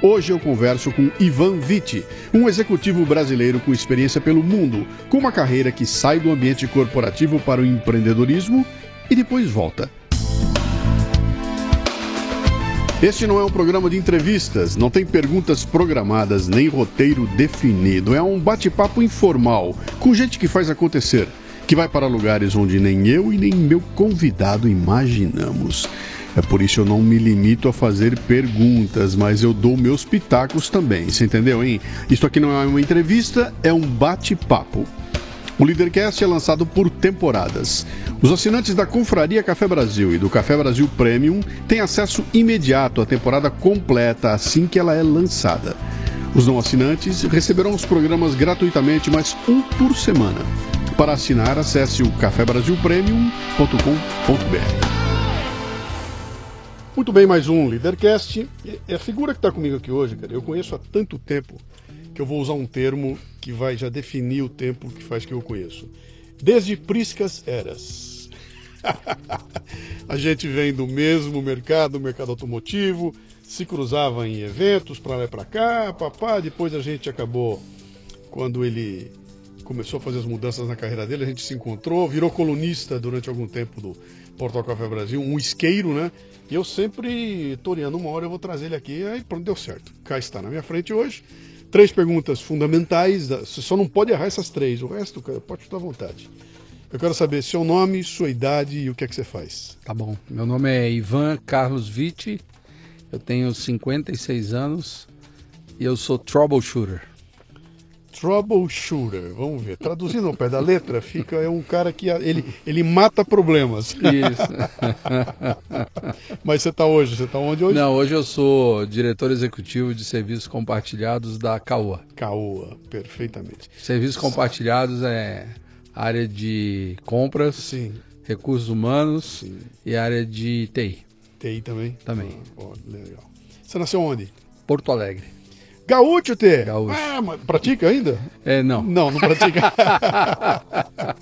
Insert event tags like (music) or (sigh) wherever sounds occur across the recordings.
Hoje eu converso com Ivan Vitti, um executivo brasileiro com experiência pelo mundo, com uma carreira que sai do ambiente corporativo para o empreendedorismo e depois volta. Este não é um programa de entrevistas, não tem perguntas programadas nem roteiro definido. É um bate-papo informal com gente que faz acontecer, que vai para lugares onde nem eu e nem meu convidado imaginamos. É por isso eu não me limito a fazer perguntas, mas eu dou meus pitacos também. Você entendeu, hein? Isto aqui não é uma entrevista, é um bate-papo. O Leadercast é lançado por temporadas. Os assinantes da Confraria Café Brasil e do Café Brasil Premium têm acesso imediato à temporada completa assim que ela é lançada. Os não assinantes receberão os programas gratuitamente, mas um por semana. Para assinar, acesse o cafebrasilpremium.com.br. Muito bem, mais um Leadercast. E a figura que está comigo aqui hoje, cara, eu conheço há tanto tempo que eu vou usar um termo que vai já definir o tempo que faz que eu conheço. Desde Priscas Eras. (laughs) a gente vem do mesmo mercado, mercado automotivo, se cruzava em eventos para lá e para cá, papá. Depois a gente acabou, quando ele começou a fazer as mudanças na carreira dele, a gente se encontrou, virou colunista durante algum tempo do Portal Café Brasil, um isqueiro, né? E eu sempre, toreando uma hora, eu vou trazer ele aqui, aí pronto, deu certo. Cá está na minha frente hoje. Três perguntas fundamentais, você só não pode errar essas três, o resto, cara, pode estar à vontade. Eu quero saber seu nome, sua idade e o que é que você faz. Tá bom. Meu nome é Ivan Carlos Vitti, eu tenho 56 anos e eu sou troubleshooter. Troubleshooter, vamos ver. Traduzindo ao pé da letra, fica é um cara que ele, ele mata problemas. Isso. (laughs) Mas você está hoje? Você está onde hoje? Não, hoje eu sou diretor executivo de serviços compartilhados da CAOA. CAOA, perfeitamente. Serviços compartilhados é área de compras, Sim, recursos humanos sim. e área de TI. TI também? Também. Ah, legal. Você nasceu onde? Porto Alegre. Gaúcho, T. Gaúcho. Ah, mas pratica ainda? É, não. Não, não pratica. (laughs)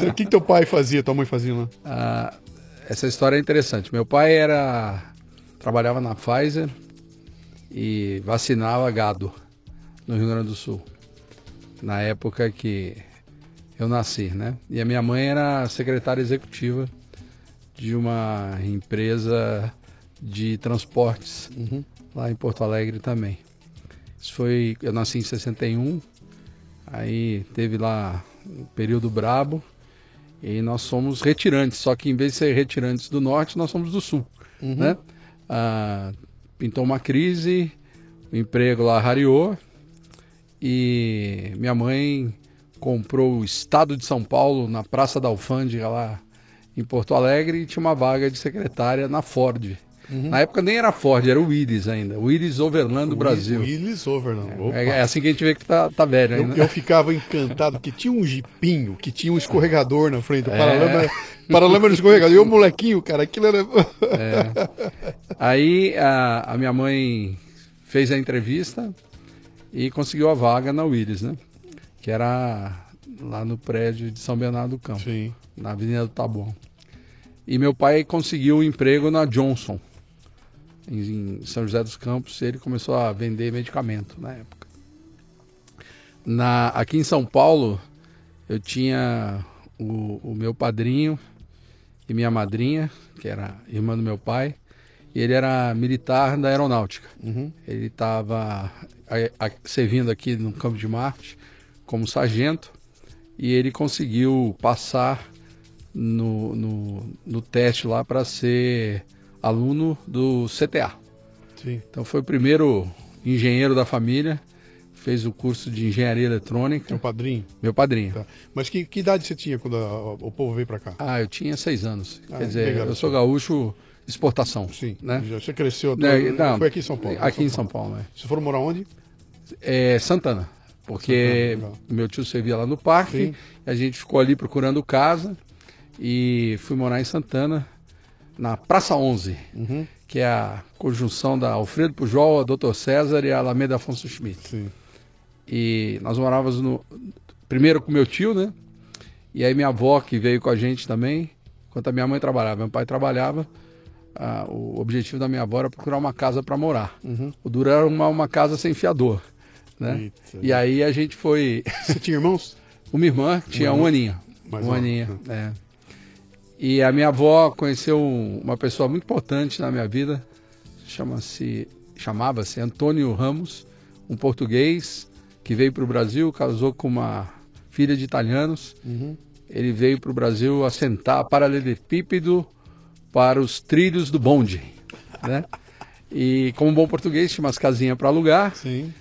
O que, que teu pai fazia, tua mãe fazia lá? Ah, essa história é interessante. Meu pai era trabalhava na Pfizer e vacinava gado no Rio Grande do Sul. Na época que eu nasci, né? E a minha mãe era secretária executiva de uma empresa de transportes Uhum. lá em Porto Alegre também. Isso foi, eu nasci em 61, aí teve lá um período brabo e nós somos retirantes, só que em vez de ser retirantes do norte, nós somos do sul, Uhum. né? Ah, pintou uma crise, o emprego lá rareou e minha mãe comprou o estado de São Paulo na Praça da Alfândega lá em Porto Alegre e tinha uma vaga de secretária na Ford. Na época nem era Ford, era o Willis ainda, o Willis Overland do Brasil. Willis Overland. É, é assim que a gente vê que tá, tá velho Eu, ainda. eu ficava encantado que tinha um jipinho, que tinha um escorregador na frente, o É. paralama, paralama do escorregador. E o molequinho, cara, aquilo era. Aí a, a minha mãe fez a entrevista e conseguiu a vaga na Willis, né? Que era lá no prédio de São Bernardo do Campo, Sim. na Avenida do Taboão. E meu pai conseguiu um emprego na Johnson, em, São José dos Campos, ele começou a vender medicamento na época. Na, aqui em São Paulo, eu tinha o, o meu padrinho e minha madrinha, que era irmã do meu pai, e ele era militar da aeronáutica. Uhum. Ele estava servindo aqui no Campo de Marte como sargento e ele conseguiu passar no, no, no teste lá para ser aluno do CTA. Sim. Então foi o primeiro engenheiro da família, fez o curso de engenharia eletrônica, Teu padrinho. meu padrinho. Tá. Mas que, que idade você tinha quando a- o povo veio pra cá? Ah, eu tinha seis anos. Ah, Quer dizer, legal. eu sou gaúcho exportação. Sim. Né? Você cresceu. Né, todo- não, foi aqui em São Paulo. Aqui em São Paulo, é. Você foram morar onde? É Santana, porque o meu tio servia lá no parque, Sim. a gente ficou ali procurando casa e fui morar em Santana, na Praça 11, Uhum. que é a conjunção da Alfredo Pujol, a Dr. César e a Alameda Afonso Schmidt. Sim. E nós morávamos no primeiro com meu tio, né? E aí minha avó que veio com a gente também, enquanto a minha mãe trabalhava, meu pai trabalhava. ah, o objetivo da minha avó era procurar uma casa para morar. Uhum. O duro era uma, uma casa sem fiador, né? Eita. E aí a gente foi. Você tinha irmãos? (laughs) Uma irmã tinha Uma um aninho. Mais um aninho, é. E a minha avó conheceu um- uma pessoa muito importante na minha vida, chama-se, chamava-se Antônio Ramos, um português que veio para o Brasil, casou com uma filha de italianos. Uhum. Ele veio para o Brasil assentar paralelepípedo para os trilhos do bonde, né? E como bom português, tinha umas casinhas para alugar. Sim.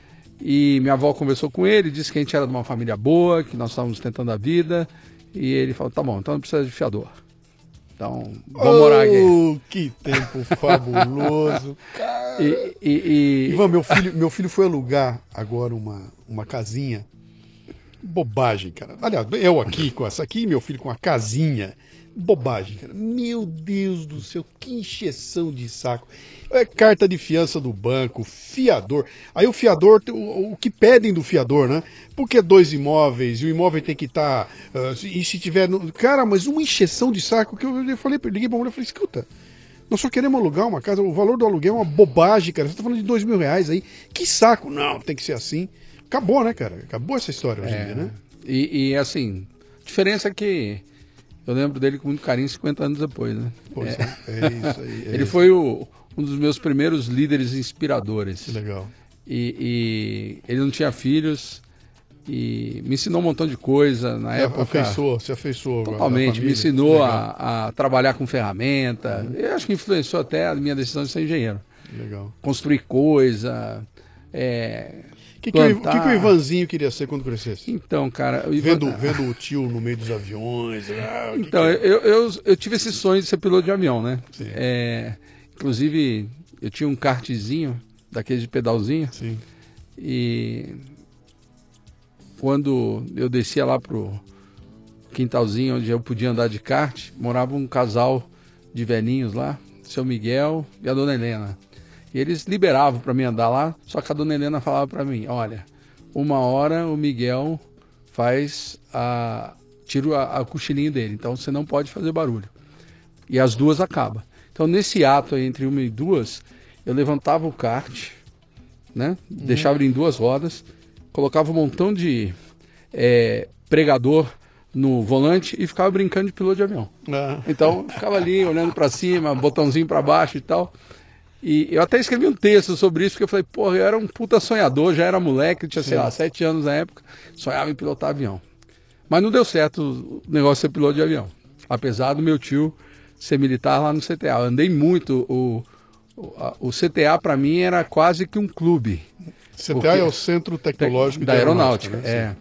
E minha avó conversou com ele, disse que a gente era de uma família boa, que nós estávamos tentando a vida. E ele falou: tá bom, então não precisa de fiador. Então, vamos morar aqui. Oh, que tempo (laughs) fabuloso. E, e- e- Ivan, meu filho, meu filho foi alugar agora uma, uma casinha. Bobagem, cara. Aliás, eu aqui com essa aqui, meu filho com a casinha. Bobagem, cara. Meu Deus do céu, que encheção de saco. É carta de fiança do banco, fiador. Aí o fiador, o, o que pedem do fiador, né? Porque é dois imóveis e o imóvel tem que estar. e se tiver. no- Cara, mas uma encheção de saco que eu, eu falei, liguei pra mulher e falei: escuta, nós só queremos alugar uma casa. O valor do aluguel é uma bobagem, cara. Você tá falando de dois mil reais aí. Que saco. Não, tem que ser assim. Acabou, né, cara? Acabou essa história hoje em dia, né? e, e, assim, diferença é que eu lembro dele com muito carinho 50 anos depois, né? Pois É, é, é isso aí. é ele isso. foi o- um dos meus primeiros líderes inspiradores. Que legal. E, e ele não tinha filhos e me ensinou um montão de coisa na Se época. afeiçoou, se afeiçoou. Totalmente, me ensinou a, a trabalhar com ferramenta. Eu acho que influenciou até a minha decisão de ser engenheiro. Legal. Construir coisa. é, que, que, o, que que o Ivanzinho queria ser quando crescesse? Então, cara. o Ivan- Vendo, vendo o tio no meio dos aviões. ah, Então, que- eu, eu, eu tive esse sonho de ser piloto de avião, né? Sim. É, inclusive, eu tinha um kartzinho, daquele de pedalzinho, Sim. e quando eu descia lá pro quintalzinho onde eu podia andar de kart, morava um casal de velhinhos lá, seu Miguel e a dona Helena. E eles liberavam para mim andar lá, só que a dona Helena falava para mim, olha, uma hora o Miguel faz a tira a, a cochilinho dele, então você não pode fazer barulho. E as duas acabam. Então nesse ato aí, entre uma e duas, eu levantava o kart, né? Deixava ele em duas rodas, colocava um montão de é, pregador no volante e ficava brincando de piloto de avião. Ah, Então, ficava ali olhando para cima, botãozinho para baixo e tal. E eu até escrevi um texto sobre isso, porque eu falei, porra, eu era um puta sonhador, já era moleque, tinha, sei Sim. lá, sete anos na época, sonhava em pilotar avião. Mas não deu certo o negócio de ser piloto de avião. Apesar do meu tio ser militar lá no CTA. Eu andei muito. O, o, a- o CTA, para mim, era quase que um clube CTA é o Centro Tecnológico da de aeronáutica. né? é.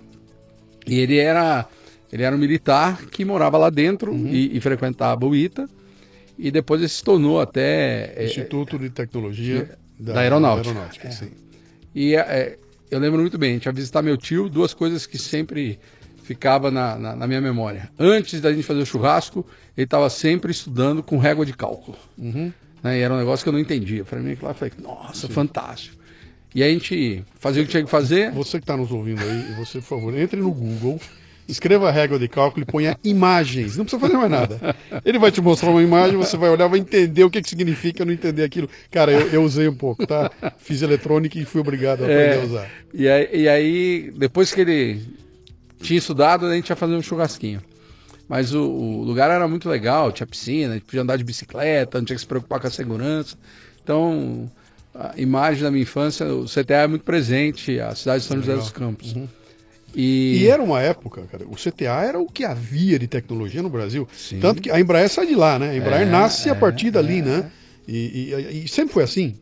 E ele era, ele era um militar que morava lá dentro Uhum. e, e frequentava o ITA. E depois ele se tornou até. é, Instituto de Tecnologia da Aeronáutica. Aeronáutica, sim. E é, eu lembro muito bem, a gente ia visitar meu tio, duas coisas que sempre ficava na, na, na minha memória. Antes da gente fazer o churrasco, ele estava sempre estudando com régua de cálculo. Uhum. Né? E era um negócio que eu não entendia. Para mim, lá, eu falei, nossa, fantástico. E a gente fazia o que tinha que fazer. Você que está nos ouvindo aí, você, por favor, entre no Google, escreva a régua de cálculo e ponha imagens. Não precisa fazer mais nada. Ele vai te mostrar uma imagem, você vai olhar, vai entender o que, que significa não entender aquilo. Cara, eu, eu usei um pouco, tá? Fiz eletrônica e fui obrigado a aprender É. a usar. E aí, e aí, depois que ele tinha estudado, a gente ia fazer um churrasquinho. Mas o, o lugar era muito legal, tinha piscina, a gente podia andar de bicicleta, não tinha que se preocupar com a segurança. Então, a imagem da minha infância, o CTA é muito presente, a cidade de São José dos Campos. Uhum. E, E era uma época, cara, o CTA era o que havia de tecnologia no Brasil. Sim. Tanto que a Embraer sai de lá, né? A Embraer É, nasce a é, partir dali, é. né? E, e- e sempre foi assim.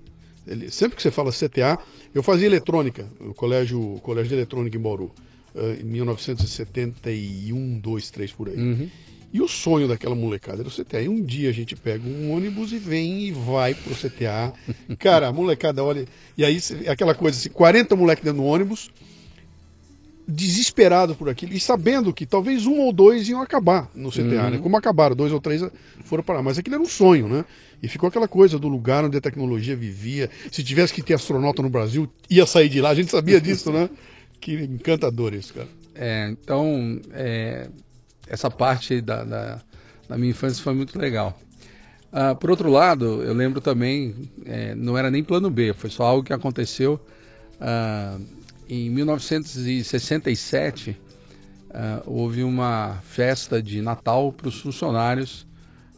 Ele- sempre que você fala CTA, eu fazia eletrônica, o colégio, o colégio de eletrônica em Bauru, eh, em 1971, 2, 3 por aí. Uhum. E o sonho daquela molecada era o CTA. E um dia a gente pega um ônibus e vem e vai pro CTA. (laughs) Cara, a molecada olha. E aí aquela coisa assim: 40 moleques dentro do ônibus, desesperado por aquilo e sabendo que talvez um ou dois iam acabar no CTA, Uhum. né? Como acabaram, dois ou três foram parar. Mas aquilo era um sonho, né? E ficou aquela coisa do lugar onde a tecnologia vivia. Se tivesse que ter astronauta no Brasil, ia sair de lá. A gente sabia disso, né? (laughs) Que encantador isso, cara. É, então, é, essa parte da, da, da minha infância foi muito legal. Ah, por outro lado, eu lembro também, é, não era nem plano B, foi só algo que aconteceu ah, em 1967. ah, houve uma festa de Natal para os funcionários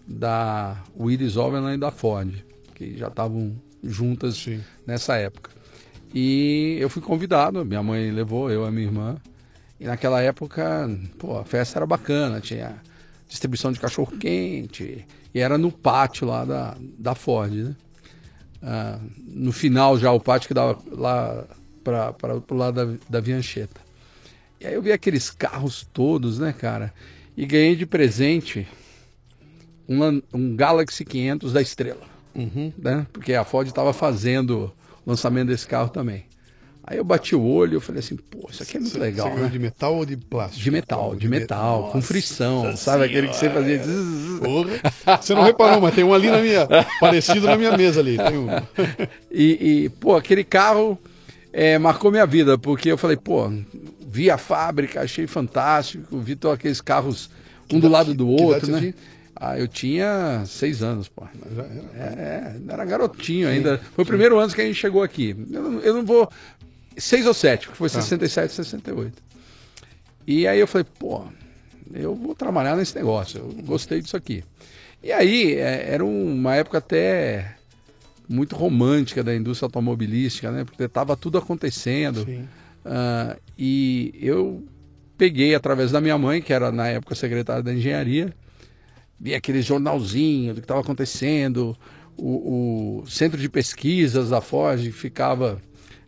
da Willis Overland e da Ford, que já estavam juntas Sim. nessa época. E eu fui convidado, minha mãe levou, eu e a minha irmã. E naquela época, pô, a festa era bacana, tinha distribuição de cachorro quente, e era no pátio lá da, da Ford, né? Ah, no final já o pátio que dava lá para o lado da, da Viancheta. E aí eu vi aqueles carros todos, né, cara? E ganhei de presente um, um Galaxy 500 da Estrela Uhum. né? Porque a Ford estava fazendo o lançamento desse carro também. Aí eu bati o olho e falei assim, pô, isso aqui é muito Você- legal, Você né? de metal ou de plástico? De metal, de metal, com Nossa frição, sabe? Aquele que você fazia. Porra. Você não reparou, mas tem um ali na minha. parecido na minha mesa ali. Tem um. (laughs) E, e, pô, aquele carro é, marcou minha vida, porque eu falei, pô, vi a fábrica, achei fantástico, vi todos aqueles carros um do lado do outro, né? Ah, eu tinha seis anos, pô. Já era. É, era garotinho ainda. Foi o primeiro ano que a gente chegou aqui. Eu não, eu não vou. Seis ou sete, porque foi 67, 68. E aí eu falei, pô, eu vou trabalhar nesse negócio. Eu gostei disso aqui. E aí é, era uma época até muito romântica da indústria automobilística, né? Porque estava tudo acontecendo. Ah, e eu peguei através da minha mãe, que era na época secretária da engenharia, vi aquele jornalzinho do que estava acontecendo, o, o centro de pesquisas da Ford que ficava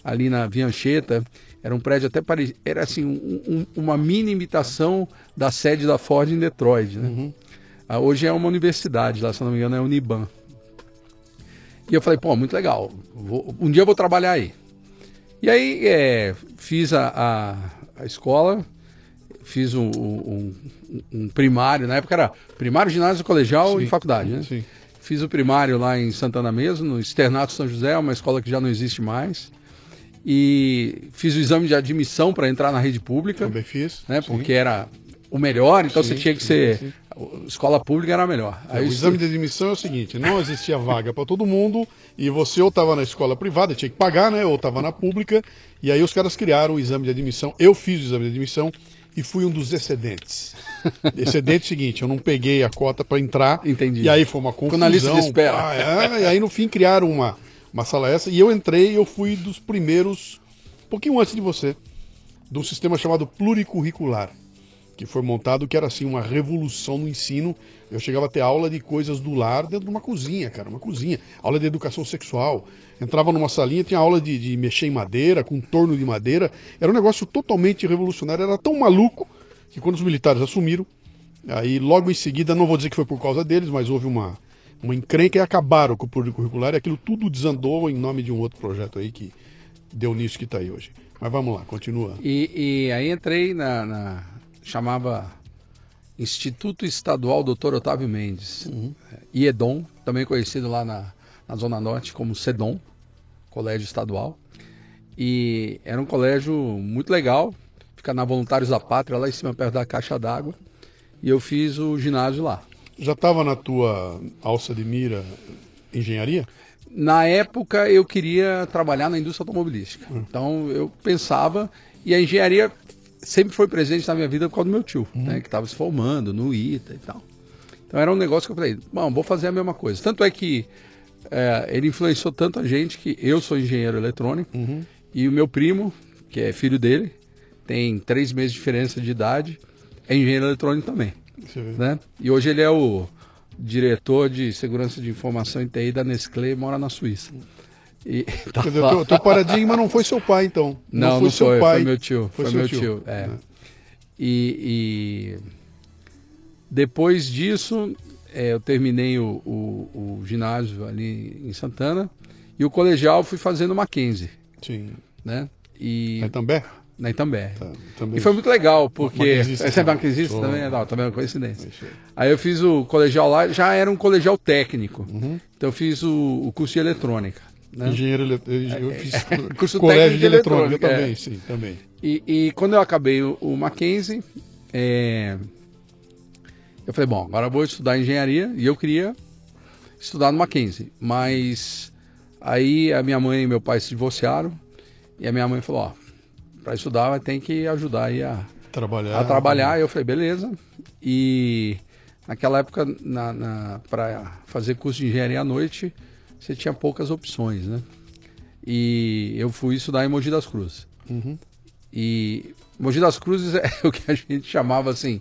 ali na Viancheta, era um prédio até parecido, era assim, um- um- uma mini imitação da sede da Ford em Detroit, né? Ah, hoje é uma universidade lá, se não me engano é a Uniban. E eu falei, pô, muito legal, vou- um dia eu vou trabalhar aí. E aí é, fiz a, a, a escola, fiz um, um- um primário, na época era primário, ginásio, colegial Sim, e faculdade, né? Sim. Fiz o primário lá em Santana mesmo, no Externato São José, uma escola que já não existe mais. E fiz o exame de admissão para entrar na rede pública, Também fiz. né? Sim. Porque era o melhor, então Sim, você tinha que ser. Escola pública era a melhor. É, o exame de admissão é o seguinte: não existia vaga para todo mundo e você ou estava na escola privada, tinha que pagar, né? Ou estava na pública. E aí os caras criaram o exame de admissão. Eu fiz o exame de admissão e fui um dos excedentes. (laughs) Excedente é o seguinte: eu não peguei a cota para entrar. Entendi. E aí foi uma confusão. na lista de espera. pá, é, e aí no fim criaram uma, uma sala essa e eu entrei. Eu fui dos primeiros, um pouquinho antes de você, de um sistema chamado pluricurricular que foi montado que era assim uma revolução no ensino. Eu chegava a ter aula de coisas do lar dentro de uma cozinha, cara, uma cozinha. Aula de educação sexual. Entrava numa salinha, tinha aula de, de mexer em madeira, com torno de madeira. Era um negócio totalmente revolucionário. Era tão maluco que quando os militares assumiram, aí logo em seguida, não vou dizer que foi por causa deles, mas houve uma, uma encrenca e acabaram com o pluricurricular e aquilo tudo desandou em nome de um outro projeto aí que deu nisso que está aí hoje. Mas vamos lá, continua. E, e aí entrei na, na- chamava Instituto Estadual Dr. Otávio Mendes, é, IEDOM, também conhecido lá na, na Zona Norte como SEDOM, colégio estadual. E era um colégio muito legal, fica na Voluntários da Pátria, lá em cima, perto da Caixa d'Água. E eu fiz o ginásio lá. Já estava na tua alça de mira engenharia? Na época eu queria trabalhar na indústria automobilística. Então eu pensava, e a engenharia sempre foi presente na minha vida por causa do meu tio, né, que estava se formando no ITA e tal. Então era um negócio que eu falei, bom, vou fazer a mesma coisa. Tanto é que é, ele influenciou tanto a gente que eu sou engenheiro eletrônico e o meu primo, que é filho dele, tem três meses de diferença de idade, é engenheiro eletrônico também né? E hoje ele é o diretor de segurança de informação e TI da Nestlé e mora na Suíça. E, (laughs) tá Quer dizer, lá. teu, teu paradigma não foi seu pai, então. Não, não, seu foi, pai. foi meu tio. Foi, seu meu tio, é. E, e depois disso, é, eu terminei o, o, o ginásio ali em Santana e o colegial fui fazendo Mackenzie, Sim. né? E É também? Na Itambé. Tá, também. E foi muito legal, porque. Essa é também. maquinzista Sou. também? Não, também é uma coincidência. Aí eu fiz o colegial lá, já era um colegial técnico. Uhum. Então eu fiz o, o curso de eletrônica. Né? Engenheiro elet- eu fiz (laughs) Curso colégio técnico de eletrônica eletrônica, também, é. sim, também. E, e quando eu acabei o, o Mackenzie, é, eu falei, bom, agora eu vou estudar engenharia e eu queria estudar no Mackenzie. Mas aí a minha mãe e meu pai se divorciaram e a minha mãe falou, ó, para estudar vai ter que ajudar aí a, Trabalhar. a trabalhar. Eu falei, beleza. E naquela época, na, na, para fazer curso de engenharia à noite, você tinha poucas opções, né? E eu fui estudar em Mogi das Cruzes. Uhum. E Mogi das Cruzes (laughs) é o que a gente chamava assim,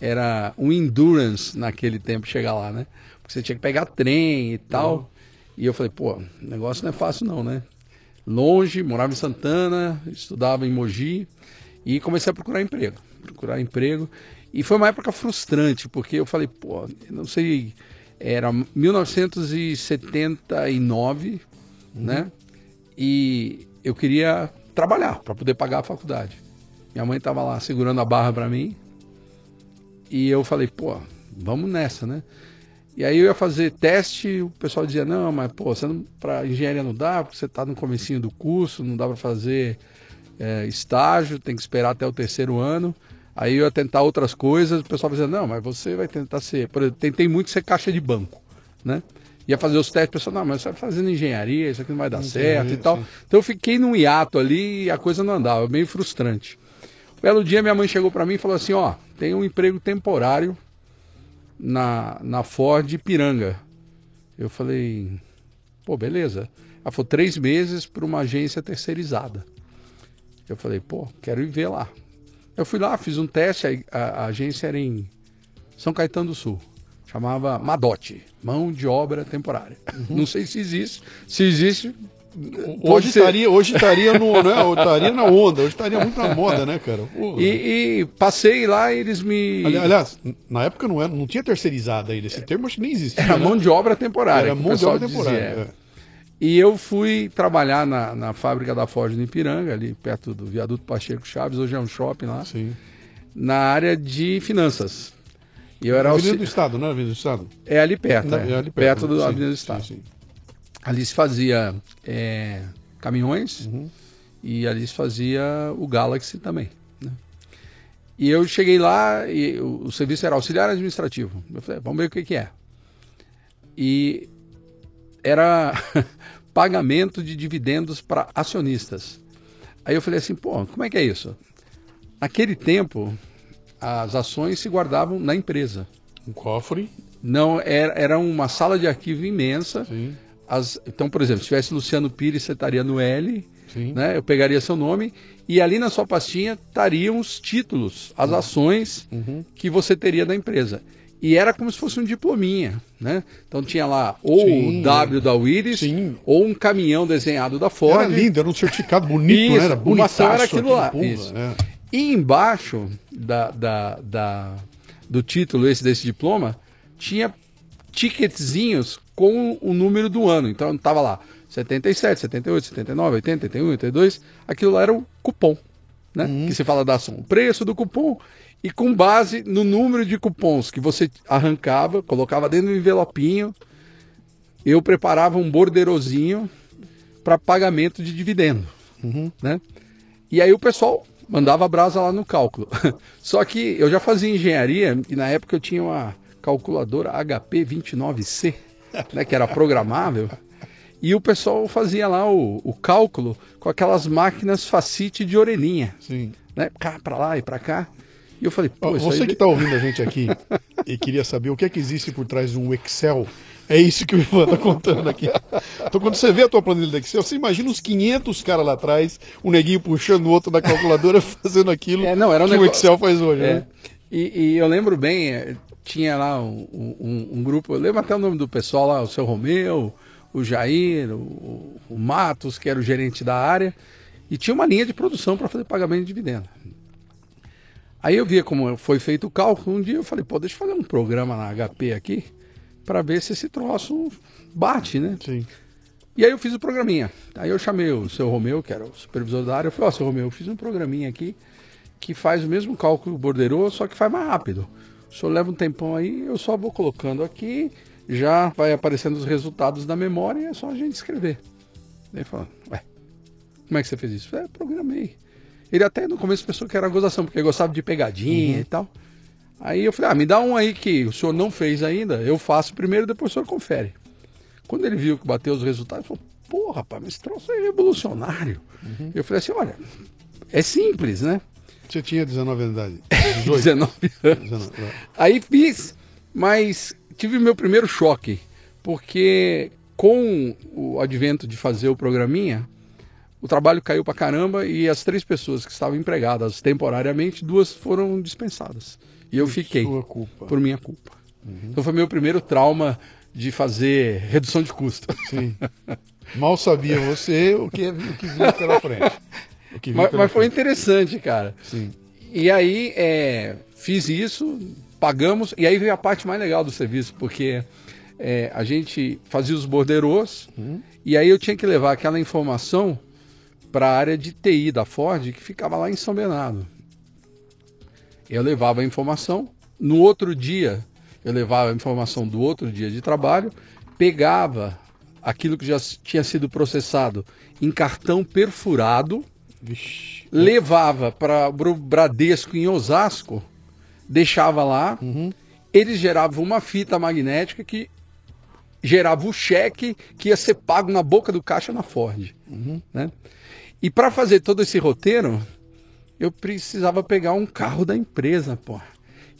era um endurance naquele tempo chegar lá, né? Porque você tinha que pegar trem e tal. E eu falei, pô, negócio não é fácil não, né? Longe, morava em Santana, estudava em Mogi e comecei a procurar emprego. Procurar emprego. E foi uma época frustrante, porque eu falei, pô, não sei, era 1979, né? E eu queria trabalhar para poder pagar a faculdade. Minha mãe estava lá segurando a barra para mim. E eu falei, pô, vamos nessa, né? E aí eu ia fazer teste, o pessoal dizia, não, mas pô, você não para engenharia não dá, porque você está no comecinho do curso, não dá para fazer é, estágio, tem que esperar até o terceiro ano. Aí eu ia tentar outras coisas, o pessoal dizia, não, mas você vai tentar ser. Por exemplo, tentei muito ser caixa de banco, né? Ia fazer os testes, o pessoal, não, mas você vai fazendo engenharia, isso aqui não vai dar certo e tal. sim. Então eu fiquei num hiato ali e a coisa não andava, meio frustrante. Um belo dia minha mãe chegou para mim e falou assim, ó, tem um emprego temporário na, na Ford Piranga. Eu falei, pô, beleza. Ela falou, três meses para uma agência terceirizada. Eu falei, pô, quero ir ver lá. Eu fui lá, fiz um teste, a, a- a agência era em São Caetano do Sul. Chamava Madote, mão de obra temporária. Não sei se existe. Se existe, Hoje estaria, hoje estaria no, né? (laughs) Estaria na onda, hoje estaria muito na moda, né, cara? E, e passei lá e eles me. Ali- Aliás, na época não era, não tinha terceirizada ainda. Esse termo acho que nem existia. Era né? mão de obra temporária. Era mão de obra dizia. temporária. é. E eu fui trabalhar na, na fábrica da Ford no Ipiranga, ali perto do viaduto Pacheco Chaves, hoje é um shopping lá, Sim. na área de finanças. E eu era Avenida do Estado, não é Avenida do Estado? É ali perto, é, é ali perto, né? do Sim, Avenida do sim, Estado. sim. Ali se fazia é, caminhões Uhum. e ali se fazia o Galaxy também. né? E eu cheguei lá e o, o serviço era auxiliar administrativo. Eu falei, vamos ver o que, que é. E era (laughs) pagamento de dividendos para acionistas. Aí eu falei assim, pô, como é que é isso? Naquele tempo, as ações se guardavam na empresa. Um cofre. Não, era, era uma sala de arquivo imensa. Sim. As- então, por exemplo, se tivesse Luciano Pires, você estaria no L, Sim. né? Eu pegaria seu nome e ali na sua pastinha estariam os títulos, as ações Uhum. que você teria da empresa. E era como se fosse um diplominha, né? Então tinha lá ou Sim, o W da Willis, Sim. ou um caminhão desenhado da Ford. Era lindo, era um certificado bonito, Isso, né? Era uma bonitaço. era aquilo lá, isso. é. E embaixo da, da, da- do título esse desse diploma tinha ticketzinhos com o número do ano. Então estava lá 77, 78, 79, 80, 81, 82. Aquilo lá era o cupom, né? Que se fala da ação. O preço do cupom. E com base no número de cupons que você arrancava, colocava dentro do envelopinho, eu preparava um borderozinho para pagamento de dividendo, né? E aí o pessoal mandava brasa lá no cálculo. (laughs) Só que eu já fazia engenharia e na época eu tinha uma calculadora HP 29C, (laughs) né, que era programável. E o pessoal fazia lá o, o cálculo com aquelas máquinas facite de orelhinha, Sim. né? Cá para lá e para cá. E eu falei, pô, Você aí... que está ouvindo a gente aqui e queria saber o que é que existe por trás de um Excel, é isso que o Ivan está contando aqui. Então, quando você vê a tua planilha do Excel, você imagina uns 500 caras lá atrás, um neguinho puxando o outro da calculadora, (laughs) fazendo aquilo É, não, era um que o negócio- Excel faz hoje. É. Né? E, e eu lembro bem, eh, tinha lá um, um- um grupo, eu lembro até o nome do pessoal lá, o seu Romeu, o Jair, o, o Matos, que era o gerente da área, e tinha uma linha de produção para fazer pagamento de dividendo. Aí eu via como foi feito o cálculo, um dia eu falei, pô, deixa eu fazer um programa na HP aqui, para ver se esse troço bate, né? Sim. E aí eu fiz o programinha. Aí eu chamei o seu Romeu, que era o supervisor da área, eu falei, ó, oh, seu Romeu, eu fiz um programinha aqui que faz o mesmo cálculo borderô, só que faz mais rápido. O senhor leva um tempão aí, eu só vou colocando aqui, já vai aparecendo os resultados da memória e é só a gente escrever. Ele falou, ué, como é que você fez isso? É, programei. Ele até no começo pensou que era gozação, porque gostava de pegadinha uhum. e tal. Aí eu falei, ah, me dá um aí que o senhor não fez ainda, eu faço primeiro, depois o senhor confere. Quando ele viu que bateu os resultados, ele falou, pô, rapaz, mas esse troço é revolucionário. Uhum. Eu falei assim, olha, é simples, né? Você tinha 19 anos de idade? (laughs) 19 anos. 19, Aí fiz, mas tive meu primeiro choque, porque com o advento de fazer o programinha, o trabalho caiu pra caramba e as três pessoas que estavam empregadas temporariamente, duas foram dispensadas. E eu fiquei. Por minha culpa. Uhum. Então foi meu primeiro trauma de fazer redução de custo. Sim. (laughs) Mal sabia você o que, o que vinha pela frente. mas, mas foi interessante, cara. Sim. E aí é, fiz isso, pagamos, e aí veio a parte mais legal do serviço, porque é, a gente fazia os borderôs, hum. e aí eu tinha que levar aquela informação para a área de TI da Ford, que ficava lá em São Bernardo. Eu levava a informação, no outro dia, eu levava a informação do outro dia de trabalho, pegava aquilo que já tinha sido processado em cartão perfurado, Vixe. levava para o Bradesco em Osasco, deixava lá, uhum. eles geravam uma fita magnética que gerava o cheque que ia ser pago na boca do caixa na Ford. Uhum. Né? E para fazer todo esse roteiro, eu precisava pegar um carro da empresa, pô.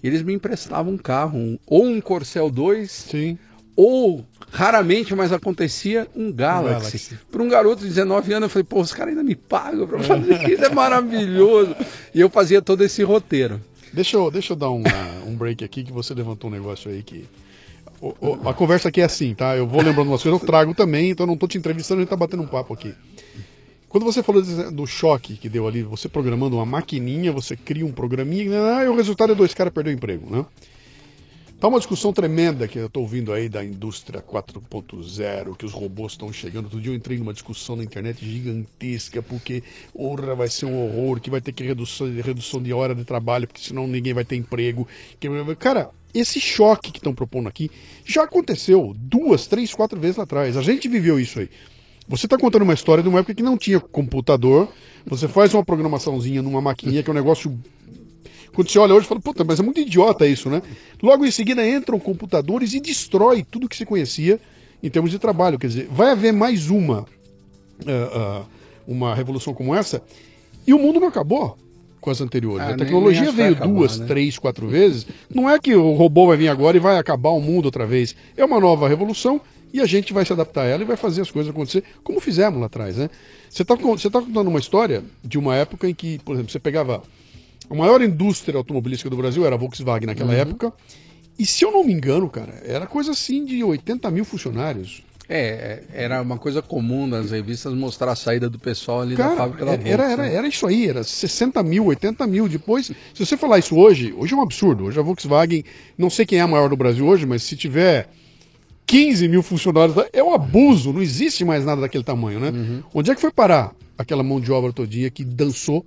Eles me emprestavam um carro, um, ou um Corcel 2, Sim. ou raramente, mas acontecia, um Galaxy. Um. Para um garoto de 19 anos, eu falei, pô, os caras ainda me pagam para fazer isso, é maravilhoso. E eu fazia todo esse roteiro. Deixa eu, deixa eu dar um, uh, (laughs) um break aqui, que você levantou um negócio aí que. O, o, a conversa aqui é assim, tá? Eu vou lembrando umas coisas, eu trago também, então eu não tô te entrevistando, a gente tá batendo um papo aqui. Quando você falou do choque que deu ali, você programando uma maquininha, você cria um programinha, ah, e o resultado é dois caras perder o emprego, né? Tá uma discussão tremenda que eu estou ouvindo aí da indústria 4.0, que os robôs estão chegando. Outro dia eu entrei numa discussão na internet gigantesca, porque orra, vai ser um horror, que vai ter que redução, redução de hora de trabalho, porque senão ninguém vai ter emprego. Cara, esse choque que estão propondo aqui já aconteceu duas, três, quatro vezes lá atrás. A gente viveu isso aí. Você está contando uma história de uma época que não tinha computador, você faz uma programaçãozinha numa maquininha, que é um negócio quando você olha hoje, fala, puta, mas é muito idiota isso, né? Logo em seguida entram computadores e destrói tudo que se conhecia em termos de trabalho. Quer dizer, vai haver mais uma, uh, uh, uma revolução como essa e o mundo não acabou com as anteriores. Ah, a tecnologia nem, nem veio acabar, duas, né? três, quatro vezes. Não é que o robô vai vir agora e vai acabar o mundo outra vez. É uma nova revolução e a gente vai se adaptar a ela e vai fazer as coisas acontecer como fizemos lá atrás, né? Você está você tá contando uma história de uma época em que, por exemplo, você pegava a maior indústria automobilística do Brasil era a Volkswagen naquela uhum. época. E se eu não me engano, cara, era coisa assim de 80 mil funcionários. É, é, era uma coisa comum nas revistas mostrar a saída do pessoal ali cara, da fábrica da era, era, né? era isso aí, era 60 mil, 80 mil. Depois, se você falar isso hoje, hoje é um absurdo. Hoje a Volkswagen, não sei quem é a maior do Brasil hoje, mas se tiver 15 mil funcionários, é um abuso, não existe mais nada daquele tamanho, né? Uhum. Onde é que foi parar aquela mão de obra todinha que dançou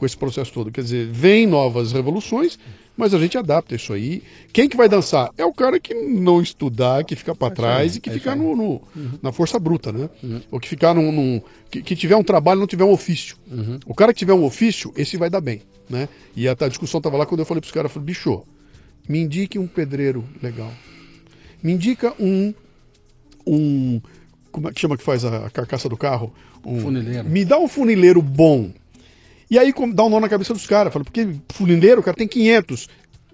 com esse processo todo. Quer dizer, vem novas revoluções, mas a gente adapta isso aí. Quem que vai dançar? É o cara que não estudar, que fica para é trás e que é ficar no, no uhum. na força bruta, né? Uhum. Ou que ficar num. num que, que, tiver um trabalho não tiver um ofício. Uhum. O cara que tiver um ofício, esse vai dar bem, né? E a, a discussão tava lá quando eu falei pros caras, eu falei, bicho, me indique um pedreiro legal. Me indica um. um como é que chama que faz a, carcaça do carro? Um, funileiro. Me dá um funileiro bom e aí dá um nó na cabeça dos caras. Fala, porque fulindeiro, o cara tem 500.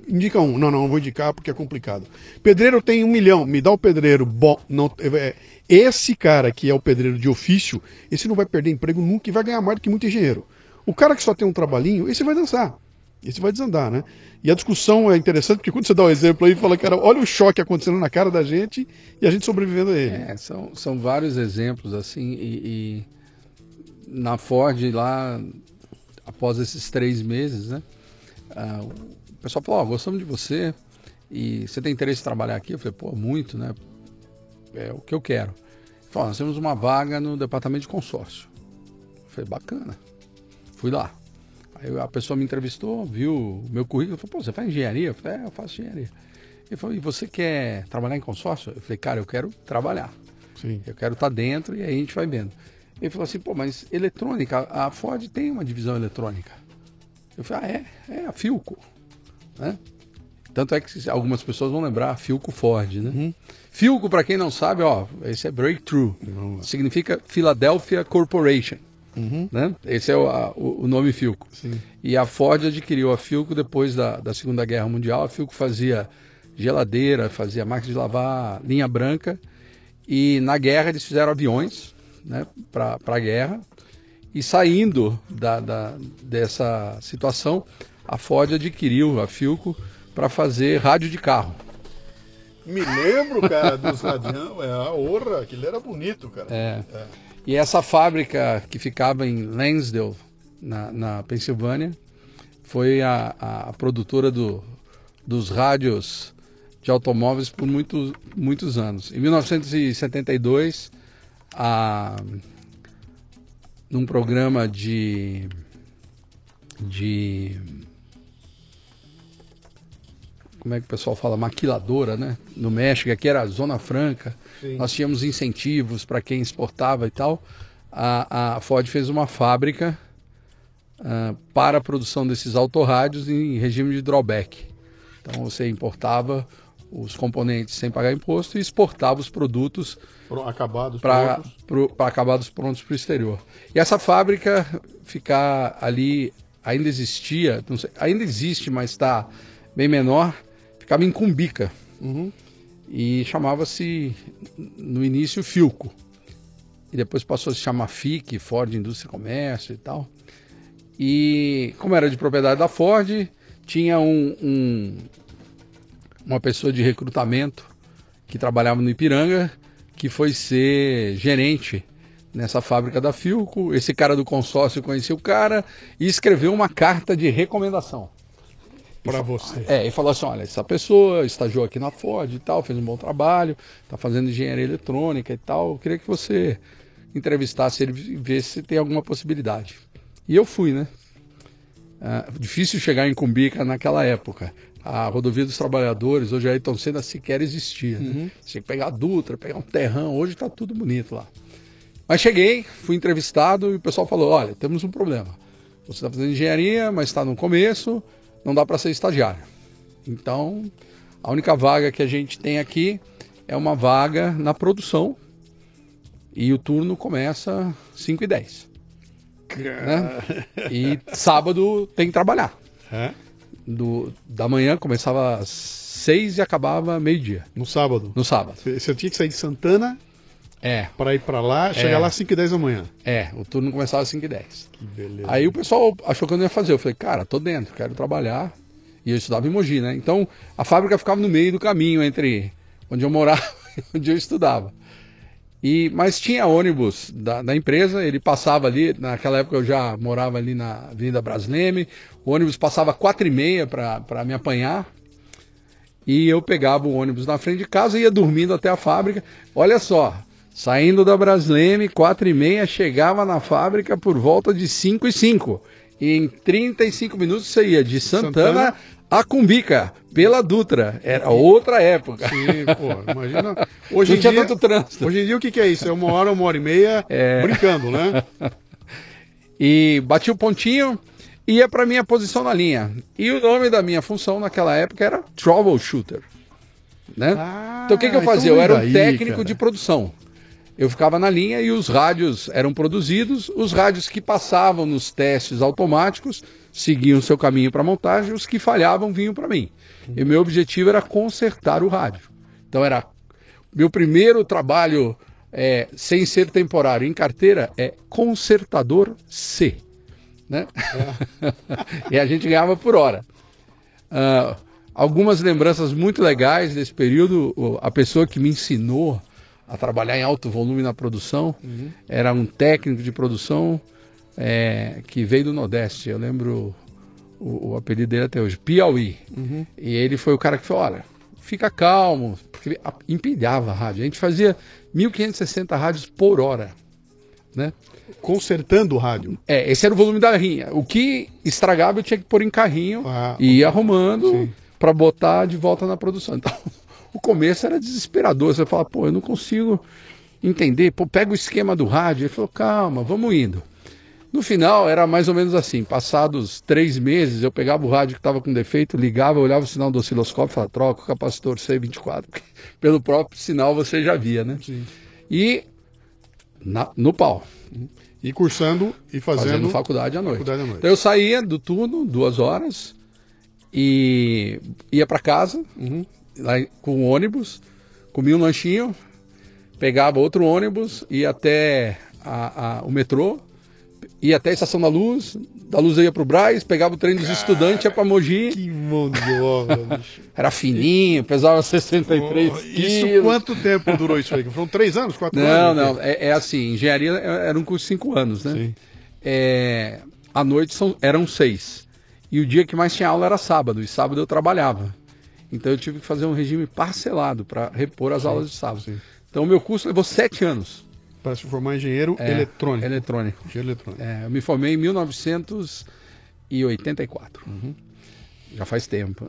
Indica um. Não, não, não vou indicar porque é complicado. Pedreiro tem um milhão. Me dá o pedreiro bom. Não, é, esse cara que é o pedreiro de ofício, esse não vai perder emprego nunca e vai ganhar mais do que muito engenheiro. O cara que só tem um trabalhinho, esse vai dançar. Esse vai desandar, né? E a discussão é interessante porque quando você dá o um exemplo aí, fala, cara, olha o choque acontecendo na cara da gente e a gente sobrevivendo a ele. É, são, são vários exemplos, assim, e, e na Ford lá após esses três meses, né? Ah, o pessoal falou, oh, gostamos de você e você tem interesse em trabalhar aqui? Eu falei, pô, muito, né? É o que eu quero. Falou, nós temos uma vaga no departamento de consórcio. Eu falei, bacana. Fui lá. Aí a pessoa me entrevistou, viu o meu currículo, falou, pô, você faz engenharia? Eu falei, é, eu faço engenharia. Ele falou, e você quer trabalhar em consórcio? Eu falei, cara, eu quero trabalhar. Sim. Eu quero estar dentro e aí a gente vai vendo. Ele falou assim, pô, mas eletrônica, a Ford tem uma divisão eletrônica. Eu falei, ah, é? É a Filco. Né? Tanto é que algumas pessoas vão lembrar a Filco Ford, né? Uhum. Filco, para quem não sabe, ó, esse é Breakthrough. Significa Philadelphia Corporation. Uhum. Né? Esse é o, a, o nome Filco. Sim. E a Ford adquiriu a Filco depois da, da Segunda Guerra Mundial. A Filco fazia geladeira, fazia máquina de lavar, linha branca. E na guerra eles fizeram aviões né, para a guerra. E saindo da, da, dessa situação, a Ford adquiriu a Filco para fazer rádio de carro. Me lembro, cara, dos radião, é a honra, aquilo era bonito, cara. É. E essa fábrica que ficava em Lansdale, na, na Pensilvânia, foi a, a, produtora do, dos rádios de automóveis por muitos, muitos anos. Em 1972, a, num programa de, de como é que o pessoal fala, maquiladora, né? No México, aqui era a Zona Franca. Sim. Nós tínhamos incentivos para quem exportava e tal. A, a Ford fez uma fábrica ah, para a produção desses autorrádios em regime de drawback. Então você importava os componentes sem pagar imposto e exportava os produtos Pro- Acabados para prontos. acabados prontos para o exterior. E essa fábrica ficar ali ainda existia, sei, ainda existe, mas está bem menor, ficava em Cumbica Uhum. e chamava-se no início Filco. E depois passou a se chamar FIC, Ford Indústria e Comércio e tal. E como era de propriedade da Ford, tinha um, um- uma pessoa de recrutamento que trabalhava no Ipiranga, que foi ser gerente nessa fábrica da Filco. Esse cara do consórcio conhecia o cara e escreveu uma carta de recomendação. Para você. É, e falou assim: olha, essa pessoa estagiou aqui na Ford e tal, fez um bom trabalho, está fazendo engenharia eletrônica e tal. Eu queria que você entrevistasse ele e visse se tem alguma possibilidade. E eu fui, né? Ah, difícil chegar em Cumbica naquela época. A rodovia dos trabalhadores, hoje a Ayrton Senna sequer existia. Né? Você tinha que pegar a Dutra, pegar um terrão, hoje está tudo bonito lá. Mas cheguei, fui entrevistado e o pessoal falou: olha, temos um problema. Você está fazendo engenharia, mas está no começo, não dá para ser estagiário. Então, a única vaga que a gente tem aqui é uma vaga na produção e o turno começa 5 e 10. Né? E sábado tem que trabalhar. É? Do, da manhã começava às 6 e acabava meio-dia, No sábado. no sábado. Você você tinha que sair de Santana É, para ir para lá, chegar lá às 5 e 10 da manhã. é, o turno começava às 5 e 10. Que beleza. Aí o pessoal achou que eu não ia fazer. Eu falei, cara, tô dentro, quero trabalhar. E eu estudava em Mogi, né? Então a fábrica ficava no meio do caminho entre onde eu morava (laughs) e onde eu estudava. E, mas tinha ônibus da, da empresa, ele passava ali, naquela época eu já morava ali na Avenida Brasleme, o ônibus passava quatro e meia para me apanhar, e eu pegava o ônibus na frente de casa e ia dormindo até a fábrica. Olha só, saindo da Brasleme, quatro e meia, chegava na fábrica por volta de 5 e 5. E em 35 minutos você ia de Santana, Santana. a Cumbica, pela Dutra. Era outra época. Sim, pô, imagina. (laughs) Hoje Não em tinha dia, tanto trânsito. Hoje em dia o que, que é isso? É uma hora, uma hora e meia brincando, né? (laughs) E bati o pontinho e ia para minha posição na linha. E o nome da minha função naquela época era troubleshooter. Né? Ah, então o que, que eu então fazia? Eu era um daí, técnico cara. de produção. Eu ficava na linha e os rádios eram produzidos, os rádios que passavam nos testes automáticos seguiam seu caminho para montagem, os que falhavam vinham para mim. E meu objetivo era consertar o rádio. Então era meu primeiro trabalho é, sem ser temporário em carteira é consertador C. Né? (laughs) e a gente ganhava por hora. Ah, algumas lembranças muito legais desse período. A pessoa que me ensinou a trabalhar em alto volume na produção era um técnico de produção é, que veio do Nordeste. Eu lembro o, o apelido dele até hoje, Piauí. E ele foi o cara que falou: olha, fica calmo, porque empilhava a rádio. A gente fazia 1560 rádios por hora, né? Consertando o rádio. É, esse era o volume da rinha. O que estragava eu tinha que pôr em carrinho Ah, e ir arrumando para botar de volta na produção. Então, o começo era desesperador. Você fala, pô, eu não consigo entender. Pô, pega o esquema do rádio. Ele falou, calma, vamos indo. No final era mais ou menos assim. Passados três meses, eu pegava o rádio que estava com defeito, ligava, olhava o sinal do osciloscópio e falava, troca o capacitor C24. (laughs) porque Pelo próprio sinal você já via, né? Sim. E na- no pau. E cursando e fazendo, fazendo faculdade à noite. faculdade à noite. Então eu saía do turno, duas horas, e ia para casa, Uhum. Lá com o ônibus, comia um lanchinho, pegava outro ônibus, ia até a- a- o metrô, ia até a Estação da Luz, da Luz eu ia pro Braz, pegava o trem dos estudantes, ia pra Mogi, Que obra, bicho. (laughs) era fininho, pesava 63 Oh, quilos. Isso quanto tempo durou isso aí? Foram três anos, quatro Não, anos? não, é, é assim, engenharia era um curso de cinco anos, né? Sim. É, à noite são, eram seis. E o dia que mais tinha aula era sábado, e sábado eu trabalhava. Então eu tive que fazer um regime parcelado para repor as aulas de sábado. sim. Então o meu curso levou sete anos. Para se formar engenheiro É, eletrônico. Eletrônico. Engenheiro eletrônico. É, eu me formei em 1984. Uhum. Já faz tempo.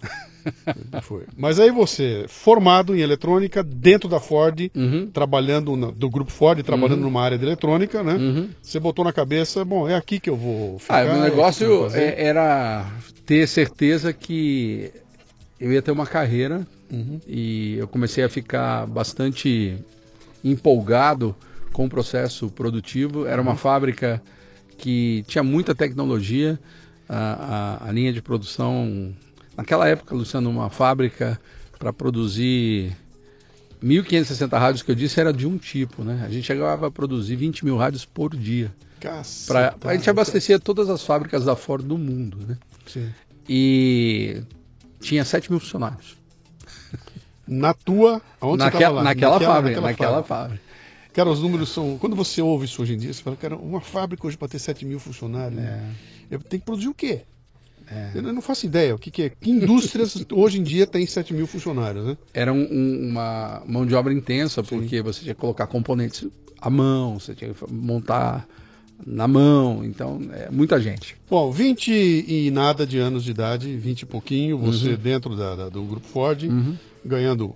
(laughs) Foi. Mas aí você, formado em eletrônica, dentro da Ford, Uhum. trabalhando na- do grupo Ford, trabalhando numa área de eletrônica, né? Uhum. Você botou na cabeça, bom, é aqui que eu vou ficar. Ah, o meu é negócio é- era ter certeza que eu ia ter uma carreira Uhum. e eu comecei a ficar bastante empolgado com o processo produtivo. Era Uhum. uma fábrica que tinha muita tecnologia, a, a- a linha de produção. Naquela época, Luciano, uma fábrica para produzir 1.560 rádios que eu disse era de um tipo, né? A gente chegava a produzir 20 mil rádios por dia. Pra, Caceta. a gente abastecia todas as fábricas da Ford do mundo, né? Sim. E tinha 7 mil funcionários. Na tua, onde você naquela, tava lá? naquela, fábrica, naquela naquela fábrica. Cara, os números são. Quando você ouve isso hoje em dia, você fala, cara, uma fábrica hoje para ter 7 mil funcionários. É. Eu tenho que produzir o quê? Eu não faço ideia. O que, que é? Que indústrias (laughs) hoje em dia tem 7 mil funcionários, né? Era um- um- uma mão de obra intensa, porque você tinha que colocar componentes à mão, você tinha que montar na mão, então é muita gente. Bom, 20 e nada de anos de idade, 20 e pouquinho, você Uhum. dentro da, da- do grupo Ford, ganhando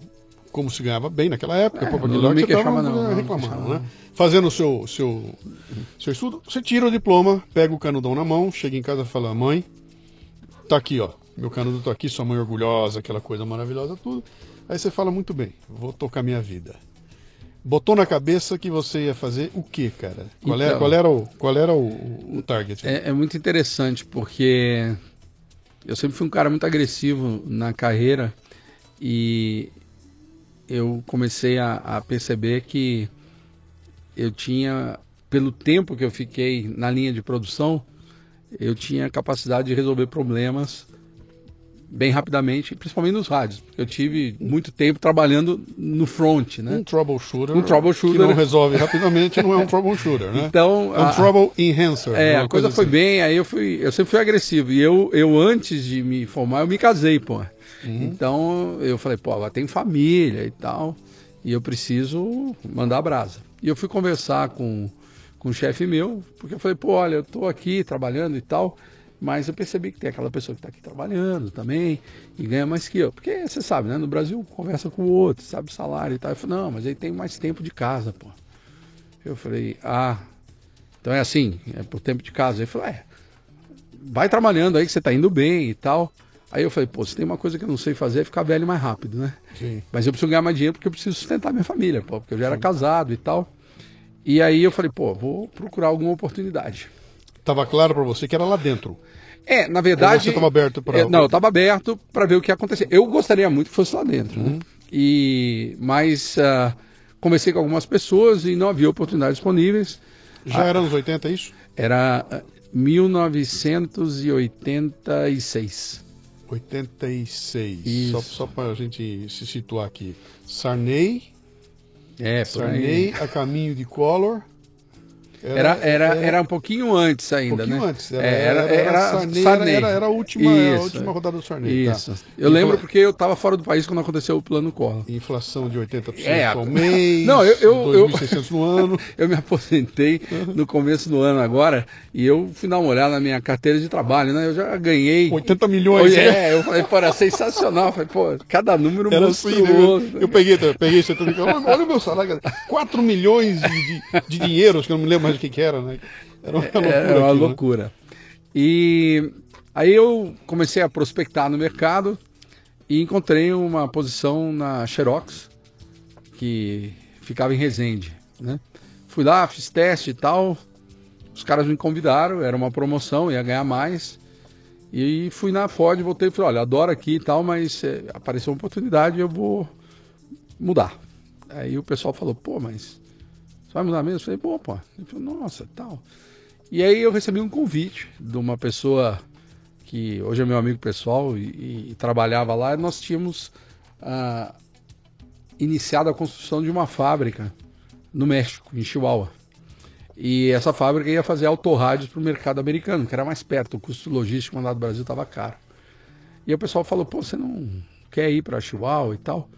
como se ganhava bem naquela época, É, pô, não porque me você me reclamando, né? Fazendo o seu, seu, seu estudo, você tira o diploma, pega o canudão na mão, chega em casa e fala, mãe, tá aqui, ó, meu canudo tá aqui, sua mãe orgulhosa, aquela coisa maravilhosa, tudo. Aí você fala, muito bem, vou tocar minha vida. Botou na cabeça que você ia fazer o quê, cara? Qual, era, Então. qual era, o, qual era o, o target? É, é muito interessante, porque eu sempre fui um cara muito agressivo na carreira e eu comecei a, a perceber que eu tinha, pelo tempo que eu fiquei na linha de produção, eu tinha capacidade de resolver problemas bem rapidamente, principalmente nos rádios, eu tive muito tempo trabalhando no front, né? Um troubleshooter. Um troubleshooter. Que não resolve rapidamente, não é um troubleshooter, né? Então, é um a- trouble enhancer. É, uma a coisa foi assim. bem, aí eu fui, eu sempre fui agressivo. E eu, eu antes de me formar, eu me casei, pô. Uhum. Então eu falei, pô, agora tem família e tal, e eu preciso mandar a brasa. E eu fui conversar com, com um chefe meu, porque eu falei, pô, olha, eu tô aqui trabalhando e tal, mas eu percebi que tem aquela pessoa que está aqui trabalhando também e ganha mais que eu. Porque você sabe, né? No Brasil conversa com o outro, sabe o salário e tal. Eu falei, não, mas ele tem mais tempo de casa, pô. Eu falei, ah, então é assim, é por tempo de casa. Ele falou, é, vai trabalhando aí que você tá indo bem e tal. Aí eu falei, pô, se tem uma coisa que eu não sei fazer é ficar velho mais rápido, né? Sim. Mas eu preciso ganhar mais dinheiro porque eu preciso sustentar minha família, pô, porque eu já era casado e tal. E aí eu falei, pô, vou procurar alguma oportunidade. Tava claro pra você que era lá dentro. É, na Ou verdade. você estava aberto para. É, não, eu estava aberto para ver o que ia acontecer. Eu gostaria muito que fosse lá dentro, né? E, mas ah, conversei com algumas pessoas e não havia oportunidades disponíveis. Já era anos 80 isso? Era ah, 1986. 86. Isso. Só, só para a gente se situar aqui. Sarney, É. Sarney a caminho de Collor. Era, era, era, um pouquinho antes ainda, um pouquinho né? antes. Era, É, era, era, Sarney, Sarney. Era, era a, última, a Isso, última é. rodada do Sarney. tá. Isso. Eu lembro porque eu estava fora do país quando aconteceu o plano Collor. Inflação de 80% É, ao mês, (laughs) não, eu- eu- eu- 2.600 no ano. (laughs) Eu me aposentei no começo do ano agora e eu fui dar uma olhada na minha carteira de trabalho, né? Eu já ganhei. 80 milhões. né? É, eu falei, pô, era sensacional. Eu falei, pô, cada número Era assim, monstruoso. né? Eu peguei, eu peguei 70 milhões. Olha, o meu salário, cara. 4 milhões de, de, de dinheiros, que eu não me lembro mais o que, que era, né? Era uma loucura. É uma aquilo, né? loucura. E aí eu comecei a prospectar no mercado e encontrei uma posição na Xerox, que ficava em Resende, né? Fui lá, fiz teste e tal. Os caras me convidaram, era uma promoção, ia ganhar mais. E fui na Ford, voltei e falei, olha, adoro aqui e tal, mas eh, apareceu uma oportunidade, eu vou mudar. Aí o pessoal falou, pô, mas vai mudar mesmo? Eu falei, pô, pô. Ele falou, nossa, tal. E aí eu recebi um convite de uma pessoa que hoje é meu amigo pessoal e, e trabalhava lá. E nós tínhamos ah, iniciado a construção de uma fábrica no México, em Chihuahua. E essa fábrica ia fazer autorrádios para o mercado americano, que era mais perto. O custo logístico mandado do Brasil estava caro. E o pessoal falou, pô, você não quer ir para Chihuahua e tal?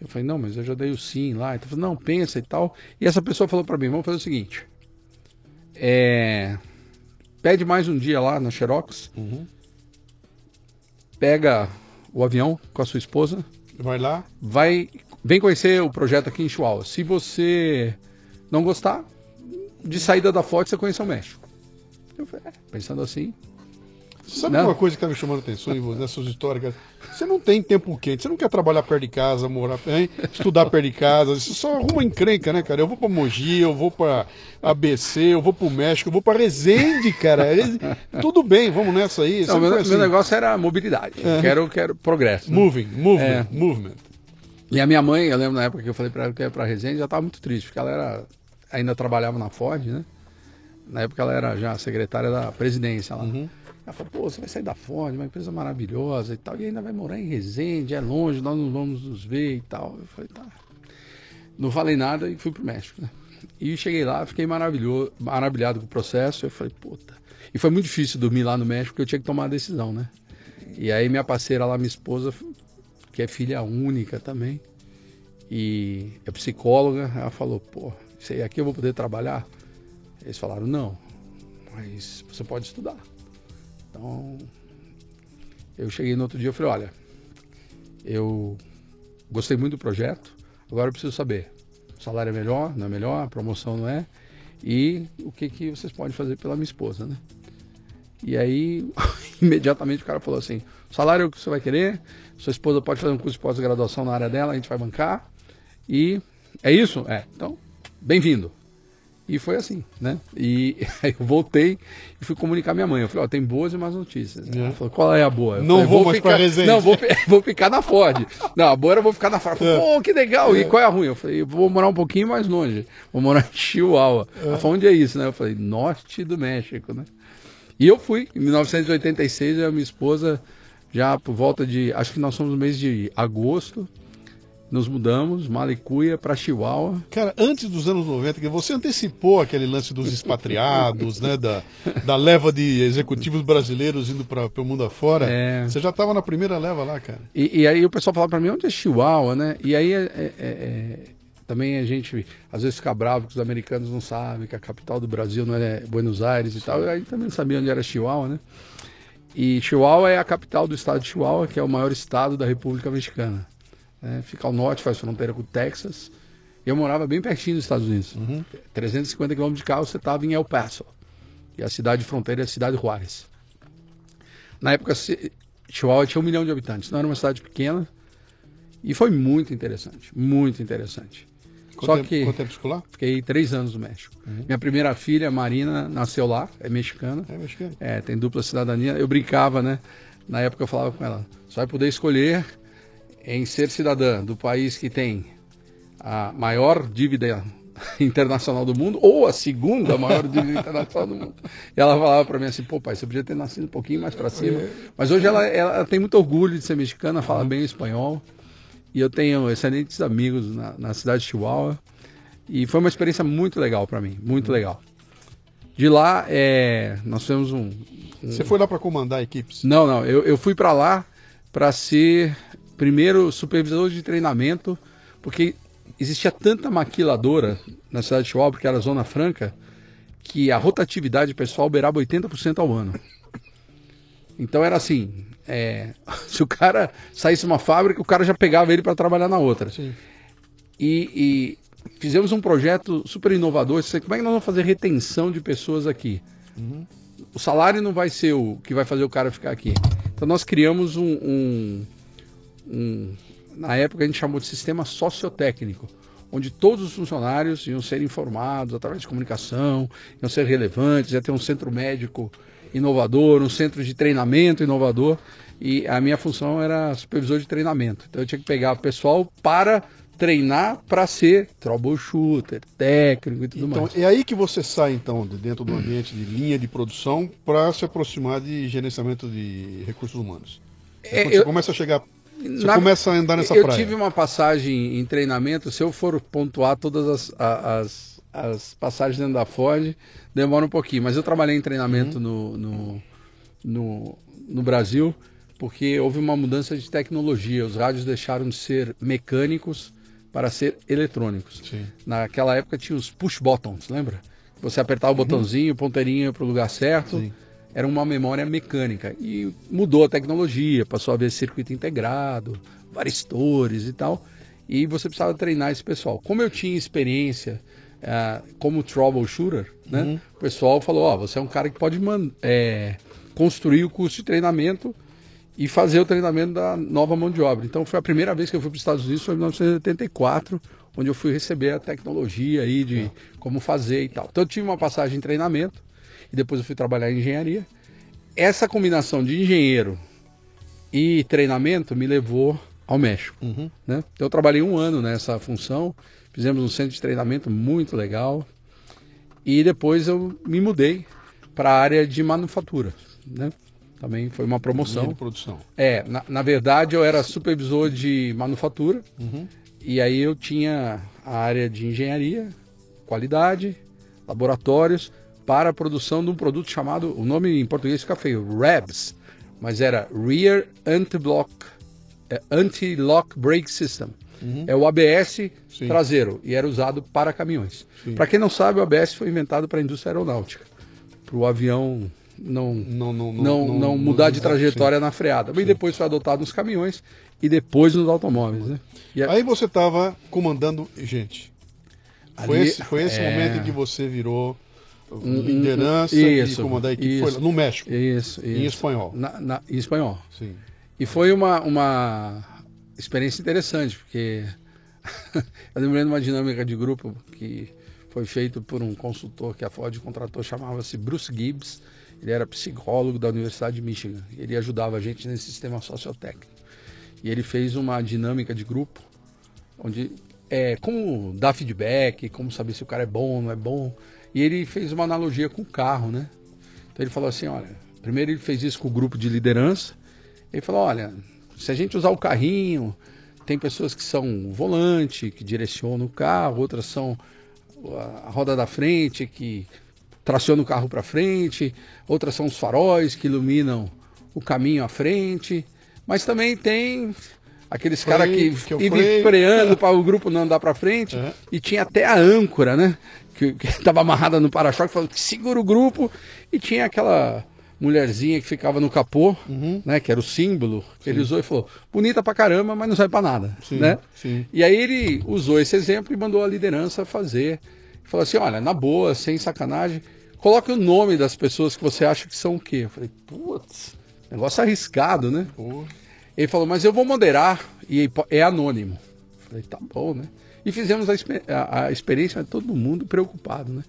Eu falei, não, mas eu já dei o sim lá. Então, não, pensa e tal. E essa pessoa falou para mim, vamos fazer o seguinte. É, pede mais um dia lá na Xerox. Pega o avião com a sua esposa. Vai lá. Vai, vem conhecer o projeto aqui em Chihuahua. Se você não gostar, de saída da foto você conhece o México. Eu falei, é, pensando assim, Sabe Não. uma coisa que tá me chamando a atenção em você, nessas histórias? Você não tem tempo quente, você não quer trabalhar perto de casa, morar, hein? estudar perto de casa, você só arruma encrenca, né, cara? Eu vou pra Mogi, eu vou pra ABC, eu vou pro México, eu vou pra Resende, cara. Tudo bem, vamos nessa aí. Não, meu, assim. meu negócio era mobilidade. Quero, quero progresso. né? Moving, movement, É. movement. E a minha mãe, eu lembro na época que eu falei pra ela que ia pra Resende, já estava muito triste, porque ela era, ainda trabalhava na Ford, né? Na época ela era já secretária da presidência lá. Ela falou, pô, você vai sair da Ford, uma empresa maravilhosa e tal, e ainda vai morar em Resende, é longe, nós não vamos nos ver e tal. Eu falei, tá. Não falei nada e fui pro México, né? E cheguei lá, fiquei maravilhoso, maravilhado com o processo. Eu falei, puta. E foi muito difícil dormir lá no México, porque eu tinha que tomar a decisão, né? E aí minha parceira lá, minha esposa, que é filha única também, e é psicóloga, ela falou, pô, isso aí aqui eu vou poder trabalhar? Eles falaram, não, mas você pode estudar. Então, eu cheguei no outro dia e falei, olha, eu gostei muito do projeto, agora eu preciso saber, o salário é melhor, não é melhor, a promoção não é, e o que, que vocês podem fazer pela minha esposa, né? E aí, (laughs) imediatamente o cara falou assim: o salário é o que você vai querer, sua esposa pode fazer um curso de pós-graduação na área dela, a gente vai bancar. E é isso? É. Então, bem-vindo. E foi assim, né? E (laughs) aí eu voltei e fui comunicar à minha mãe. Eu falei, ó, tem boas e más notícias. Ela falou, qual é a boa? Eu Não falei, vou mais ficar... pra Resende. Não, vou, (laughs) vou ficar na Ford. Não, a boa era eu vou ficar na Ford. Ela falou, pô, que legal. E qual é a ruim? Eu falei, eu vou morar um pouquinho mais longe. Vou morar em Chihuahua. Ela falou, onde é isso, né? Eu falei, norte do México, né? E eu fui, em 1986, eu e a minha esposa, já por volta de, acho que nós somos no mês de agosto, nos mudamos, Malicuia para Chihuahua. Cara, antes dos anos 90, que você antecipou aquele lance dos expatriados, né? Da, da leva de executivos brasileiros indo para o mundo afora. É. Você já estava na primeira leva lá, cara. E, e aí o pessoal falava para mim, onde é Chihuahua, né? E aí é, é- é- também a gente às vezes fica bravo que os americanos não sabem que a capital do Brasil não é Buenos Aires e tal. E aí também não sabia onde era Chihuahua, né? E Chihuahua é a capital do estado de Chihuahua, que é o maior estado da República Mexicana. Né? Fica ao norte, faz fronteira com o Texas. Eu morava bem pertinho dos Estados Unidos. 350 quilômetros de carro, você estava em El Paso. E a cidade de fronteira é a cidade de Juárez. Na época, Chihuahua tinha um milhão de habitantes. Não era uma cidade pequena. E foi muito interessante. Muito interessante. Quanto Só tempo, que quanto tempo ficou lá? fiquei três anos no México. Minha primeira filha, Marina, nasceu lá. É mexicana. É, mexicano. É, tem dupla cidadania. Eu brincava, né? Na época eu falava com ela: você vai poder escolher em ser cidadã do país que tem a maior dívida (laughs) internacional do mundo ou a segunda maior (laughs) dívida internacional do mundo. E ela falava para mim assim: pô, pai, você podia ter nascido um pouquinho mais para cima. Mas hoje ela, ela tem muito orgulho de ser mexicana, fala bem espanhol. E eu tenho excelentes amigos na, na cidade de Chihuahua. E foi uma experiência muito legal para mim, muito legal. De lá, é, nós temos um, um... Você foi lá para comandar equipes? Não, não. Eu, eu fui para lá para ser primeiro supervisor de treinamento, porque existia tanta maquiladora na cidade de Chihuahua, porque era zona franca, que a rotatividade pessoal beirava 80% ao ano. Então era assim, é, (laughs) se o cara saísse uma fábrica, o cara já pegava ele para trabalhar na outra. E, e, fizemos um projeto super inovador. Como é que nós vamos fazer retenção de pessoas aqui? Uhum. O salário não vai ser o que vai fazer o cara ficar aqui. Então nós criamos um, um, um na época a gente chamou de sistema sociotécnico, onde todos os funcionários iam ser informados através de comunicação, iam ser relevantes, ia ter um centro médico inovador, um centro de treinamento inovador. E a minha função era supervisor de treinamento. Então eu tinha que pegar o pessoal para treinar para ser troubleshooter, técnico e tudo então, mais. É aí que você sai, então, de dentro do ambiente de linha de produção para se aproximar de gerenciamento de recursos humanos. É, é eu, você começa a chegar. Você na, começa a andar nessa eu praia. Eu tive uma passagem em treinamento, se eu for pontuar todas as, as, as passagens dentro da Ford, demora um pouquinho. Mas eu trabalhei em treinamento uhum. no, no, no, no Brasil porque houve uma mudança de tecnologia. Os rádios deixaram de ser mecânicos para ser eletrônicos. Sim. Naquela época tinha os push buttons, lembra? Você apertava o uhum. botãozinho, ponteirinho para o lugar certo. Sim. Era uma memória mecânica. E mudou a tecnologia, passou a haver circuito integrado, varistores e tal. E você precisava treinar esse pessoal. Como eu tinha experiência uh, como troubleshooter, né? Uhum. O pessoal falou, ó, oh, você é um cara que pode é, construir o curso de treinamento e fazer o treinamento da nova mão de obra. Então foi a primeira vez que eu fui para os Estados Unidos, foi em 1984, onde eu fui receber a tecnologia aí de é. como fazer e tal. Então eu tive uma passagem em treinamento e depois eu fui trabalhar em engenharia. Essa combinação de engenheiro e treinamento me levou ao México. Uhum. Né? Então eu trabalhei um ano nessa função, fizemos um centro de treinamento muito legal e depois eu me mudei para a área de manufatura. Né? Também foi uma promoção. De produção. É, na, na, verdade eu era supervisor de manufatura uhum. e aí eu tinha a área de engenharia, qualidade, laboratórios para a produção de um produto chamado, o nome em português fica feio, RABS, mas era Rear Anti-Block é, Anti-Lock Brake System. Uhum. É o ABS Sim. traseiro e era usado para caminhões. Para quem não sabe, o ABS foi inventado para a indústria aeronáutica, para o avião não, não, não, não, não, mudar de trajetória na freada. Mas depois foi adotado nos caminhões e depois nos automóveis. Né? A... Aí você estava comandando gente. Ali, foi esse, foi esse é... momento em que você virou liderança isso, e comandar a equipe isso, foi no México. Isso, isso. Em espanhol. Na, na, em espanhol. Sim. E foi uma, uma experiência interessante, porque (laughs) eu lembrei de uma dinâmica de grupo que foi feito por um consultor que a Ford contratou, chamava-se Bruce Gibbs ele era psicólogo da Universidade de Michigan. Ele ajudava a gente nesse sistema sociotécnico. E ele fez uma dinâmica de grupo, onde é como dar feedback, como saber se o cara é bom ou não é bom. E ele fez uma analogia com o carro, né? Então ele falou assim, olha, primeiro ele fez isso com o grupo de liderança. Ele falou, olha, se a gente usar o carrinho, tem pessoas que são volante, que direcionam o carro, outras são a roda da frente, que traciona o carro para frente, outras são os faróis que iluminam o caminho à frente, mas também tem aqueles caras que, que iam freando para o grupo não andar para frente, é. e tinha até a âncora, né? Que estava (laughs) amarrada no para-choque, falando que segura o grupo, e tinha aquela mulherzinha que ficava no capô, uhum. né? Que era o símbolo que sim. ele usou e falou, bonita pra caramba, mas não serve para nada, sim, né? Sim. E aí ele usou esse exemplo e mandou a liderança fazer. Falou assim, olha, na boa, sem sacanagem, Coloque o nome das pessoas que você acha que são o quê? Eu falei, putz, negócio arriscado, né? Ele falou, mas eu vou moderar e é anônimo. Eu falei, tá bom, né? E fizemos a, a, a experiência todo mundo preocupado, né?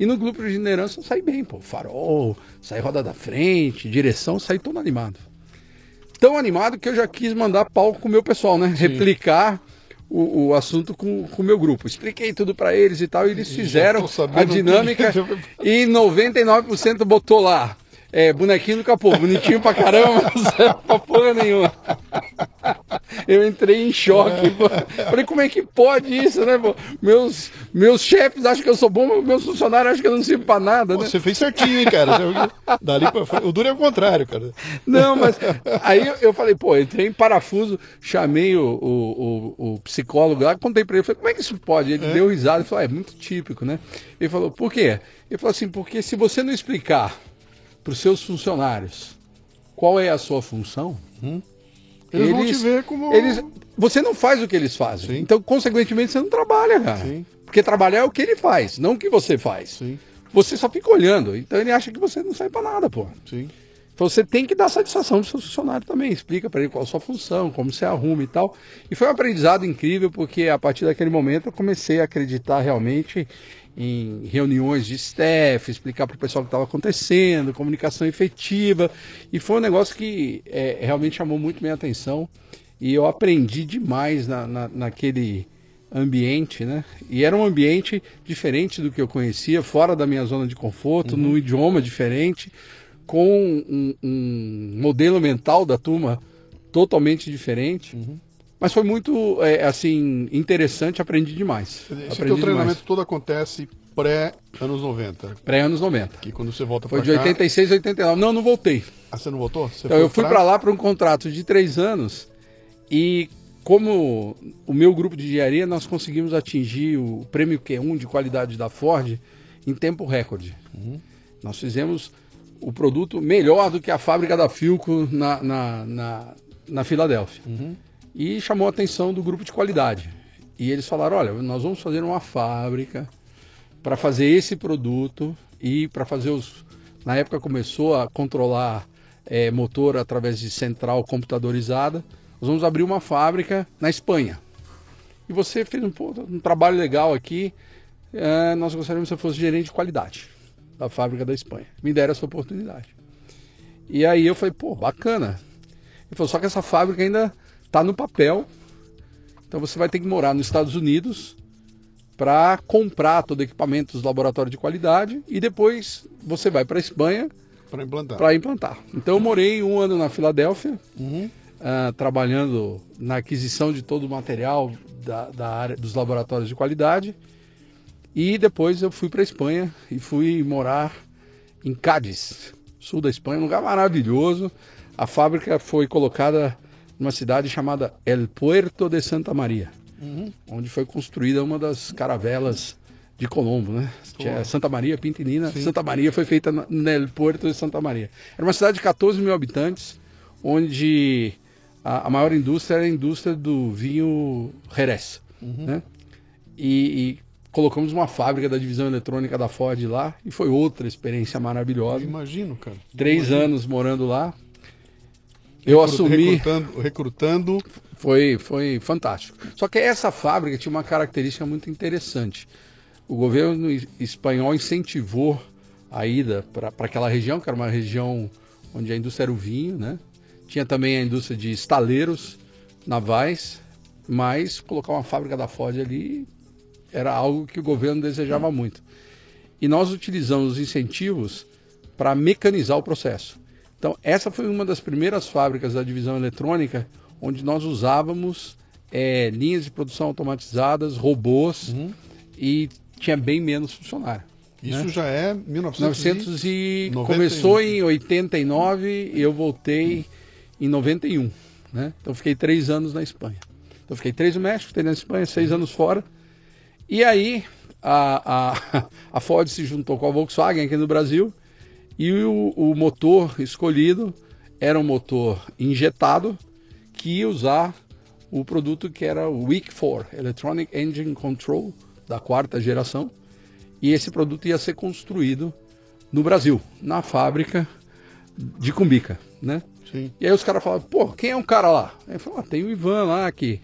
E no grupo de liderança saí bem, pô. Farol, saí roda da frente, direção, saí todo animado. Tão animado que eu já quis mandar palco com o meu pessoal, né? Sim. Replicar o, o assunto com o meu grupo. Expliquei tudo para eles e tal, e eles fizeram a dinâmica que... (laughs) e 99% botou lá. É, bonequinho do capô, bonitinho pra caramba, (laughs) não serve pra porra nenhuma. eu entrei em choque. Pô. Falei, como é que pode isso, né? Pô? Meus, meus chefes acham que eu sou bom, meus funcionários acham que eu não sirvo pra nada, Pô, né? Você fez certinho, hein, cara? Dali pra... O duro é o contrário, cara. Não, mas aí eu, falei, pô, entrei em parafuso, chamei o, o, o, o psicólogo lá, contei pra ele, falei, como é que isso pode? Ele deu risada e falou, ah, é muito típico, né? Ele falou, por quê? Ele falou assim, porque se você não explicar pros seus funcionários qual é a sua função, Eles, vão te ver como. eles, você não faz o que eles fazem. Sim. Então, consequentemente, você não trabalha, cara. Sim. Porque trabalhar é o que ele faz, não o que você faz. Sim, Você só fica olhando. Então ele acha que você não serve pra nada, pô. sim. Então você tem que dar satisfação pro seu funcionário também. Explica para ele qual a sua função, como você arruma e tal. E foi um aprendizado incrível, porque a partir daquele momento eu comecei a acreditar realmente em reuniões de staff, explicar para o pessoal o que estava acontecendo, comunicação efetiva. E foi um negócio que é, realmente chamou muito minha atenção. E eu aprendi demais na, na, naquele ambiente, né? E era um ambiente diferente do que eu conhecia, fora da minha zona de conforto, num idioma diferente, com um, um modelo mental da turma totalmente diferente. Mas foi muito, é, assim, interessante, aprendi demais. Esse aprendi teu treinamento demais. todo acontece pré-anos 90. Pré-anos 90. Que quando você volta Foi pra de cá... 86 a 89. Não, não voltei. Ah, você não voltou? Você Então, eu fui para lá para um contrato de três anos e como o meu grupo de engenharia, nós conseguimos atingir o prêmio Q1 de qualidade da Ford em tempo recorde. Nós fizemos o produto melhor do que a fábrica da Filco na, na, na, na Filadélfia. E chamou a atenção do grupo de qualidade. E eles falaram, olha, nós vamos fazer uma fábrica para fazer esse produto e para fazer os. Na época começou a controlar eh, motor através de central computadorizada. Nós vamos abrir uma fábrica na Espanha. E você fez um, um trabalho legal aqui. eh, nós gostaríamos que você fosse gerente de qualidade da fábrica da Espanha. Me deram essa oportunidade. E aí eu falei, pô, bacana. Ele falou, só que essa fábrica ainda está no papel. Então você vai ter que morar nos Estados Unidos para comprar todo o equipamento dos laboratórios de qualidade e depois você vai para a Espanha Para implantar. implantar. Então eu morei um ano na Filadélfia, Uhum. ah, trabalhando na aquisição de todo o material da, da área dos laboratórios de qualidade. E depois eu fui para Espanha e fui morar em Cádiz, sul da Espanha, um lugar maravilhoso. A fábrica foi colocada numa cidade chamada El Puerto de Santa Maria, onde foi construída uma das caravelas de Colombo, né? Tinha Santa Maria, Pintinina. Santa Maria foi feita no El Puerto de Santa Maria. Era uma cidade de 14 mil habitantes, onde a, a maior indústria era a indústria do vinho Jerez, né? E, e colocamos uma fábrica da divisão eletrônica da Ford lá e foi outra experiência maravilhosa. Imagino, cara. Três anos morando lá. Eu Recru- assumi, Recrutando, recrutando foi, foi fantástico. Só que essa fábrica tinha uma característica muito interessante. O governo es- espanhol incentivou a ida para aquela região, que era uma região onde a indústria era o vinho, né? Tinha também a indústria de estaleiros navais, mas colocar uma fábrica da Ford ali era algo que o governo desejava muito. E nós utilizamos os incentivos para mecanizar o processo. Então, essa foi uma das primeiras fábricas da divisão eletrônica onde nós usávamos eh, linhas de produção automatizadas, robôs e tinha bem menos funcionário. Isso né? já é 1900 900 e 91. começou em 89 e eu voltei em 91, né? Então fiquei três anos na Espanha. Então fiquei três no México, fiquei na Espanha, seis anos fora. E aí a, a, (laughs) a Ford se juntou com a Volkswagen aqui no Brasil e o, o motor escolhido era um motor injetado que ia usar o produto que era o Week 4, Electronic Engine Control, da quarta geração. E esse produto ia ser construído no Brasil, na fábrica de Cumbica, né? Sim. E aí os caras falavam, pô, quem é um cara lá? Eu falei, ah, tem o Ivan lá que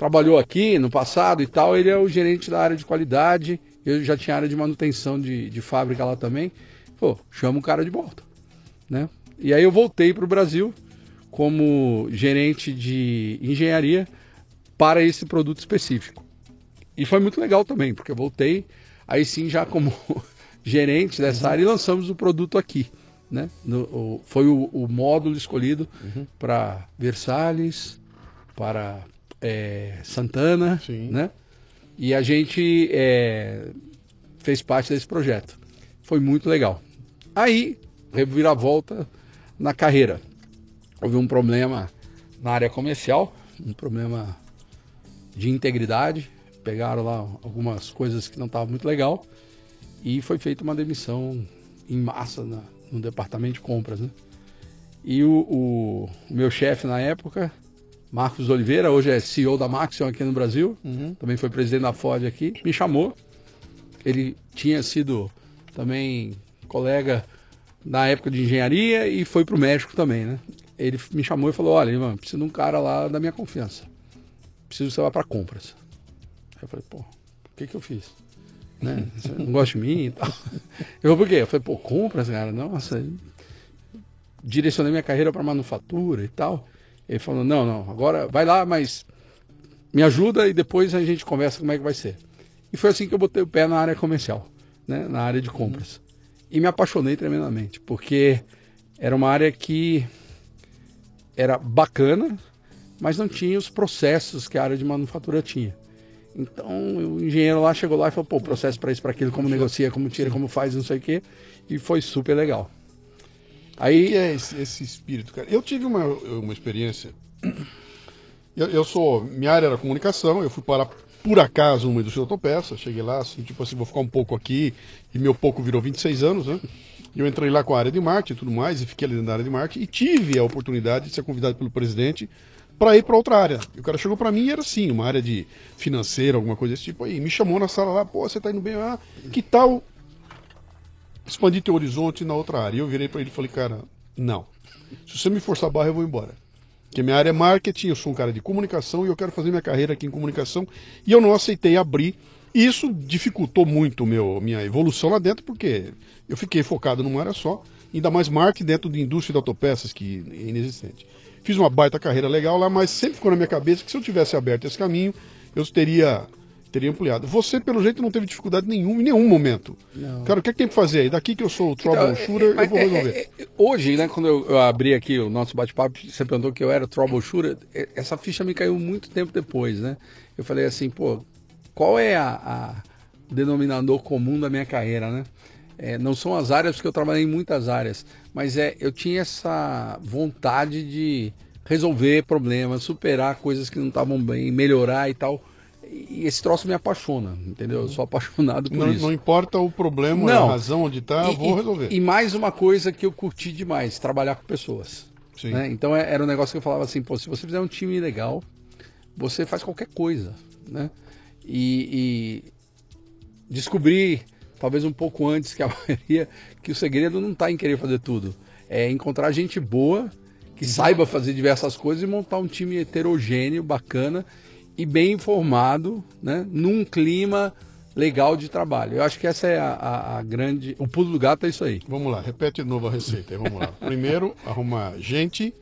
trabalhou aqui no passado e tal, ele é o gerente da área de qualidade, eu já tinha área de manutenção de, de fábrica lá também. Pô, chama o cara de volta, né? E aí eu voltei para o Brasil como gerente de engenharia para esse produto específico. E foi muito legal também, porque eu voltei, aí sim já como (laughs) gerente dessa área e lançamos o produto aqui. Né? No- o- foi o, o módulo escolhido para Versalhes, para é, Santana, Sim. né? E a gente é, fez parte desse projeto. Foi muito legal. Aí, reviravolta na carreira. Houve um problema na área comercial, um problema de integridade. Pegaram lá algumas coisas que não estavam muito legal e foi feita uma demissão em massa na, no departamento de compras, né? E o, o- o meu chefe na época, Marcos Oliveira, hoje é CEO da Maxion aqui no Brasil, também foi presidente da Ford aqui, me chamou. Ele tinha sido também colega na época de engenharia e foi para o México também, né? Ele me chamou e falou: Olha, irmão, preciso de um cara lá da minha confiança. Preciso que você vá para compras. Aí eu falei: Pô, o que, que eu fiz? Né? Você não gosta de mim e tal. (laughs) Eu falei: Por quê? Eu falei: Pô, compras, cara, nossa. Direcionei minha carreira para manufatura e tal. Ele falou: Não, não, agora vai lá, mas me ajuda e depois a gente conversa como é que vai ser. E foi assim que eu botei o pé na área comercial, né? na área de compras. E me apaixonei tremendamente, porque era uma área que era bacana, mas não tinha os processos que a área de manufatura tinha. Então o engenheiro lá chegou lá e falou: pô, processo para isso, para aquilo, como negocia, como tira, como faz, não sei o quê. E foi super legal. O que Aí, é esse, esse espírito, cara? Eu tive uma, uma experiência. Eu, eu sou. Minha área era comunicação, eu fui parar por acaso numa indústria de autopeça. Cheguei lá, assim, tipo assim, vou ficar um pouco aqui. E meu pouco virou 26 anos, né? E eu entrei lá com a área de marketing e tudo mais, e fiquei ali da área de marketing. E tive a oportunidade de ser convidado pelo presidente para ir para outra área. E o cara chegou para mim e era assim, uma área de financeira, alguma coisa desse tipo. Aí me chamou na sala lá, pô, você tá indo bem, ah, que tal expandir teu horizonte na outra área. E eu virei para ele e falei, cara, não. Se você me forçar a barra, eu vou embora. Porque minha área é marketing, eu sou um cara de comunicação e eu quero fazer minha carreira aqui em comunicação. E eu não aceitei abrir. E isso dificultou muito meu, minha evolução lá dentro, porque eu fiquei focado numa área só. Ainda mais marketing dentro de indústria de autopeças, que é inexistente. Fiz uma baita carreira legal lá, mas sempre ficou na minha cabeça que se eu tivesse aberto esse caminho, eu teria, teria ampliado. Você, pelo jeito, não teve dificuldade nenhuma em nenhum momento. Não. Cara, o que é que tem que fazer aí? Daqui que eu sou o troubleshooter, Então, é, eu vou é, resolver. é, é, hoje, né, quando eu, eu abri aqui o nosso bate-papo, você perguntou que eu era troubleshooter, é, essa ficha me caiu muito tempo depois, né? Eu falei assim, pô, qual é a, a denominador comum da minha carreira, né? É, não são as áreas, porque eu trabalhei em muitas áreas, mas é, eu tinha essa vontade de resolver problemas, superar coisas que não estavam bem, melhorar e tal. E esse troço me apaixona, entendeu? Eu sou apaixonado por Não, isso. não importa o problema, Não. a razão onde está, E- vou e- resolver. E mais uma coisa que eu curti demais, trabalhar com pessoas. Né? Então é- era um negócio que eu falava assim, pô, se você fizer um time legal, você faz qualquer coisa, né? E, e descobri, talvez um pouco antes que a (laughs) maioria, que o segredo não está em querer fazer tudo. É encontrar gente boa, que saiba fazer diversas coisas e montar um time heterogêneo, bacana e bem informado, né? Num clima legal de trabalho. Eu acho que essa é a, a- a grande... O pulo do gato é isso aí. Vamos lá, repete de novo a receita. Vamos lá. Primeiro, arrumar gente.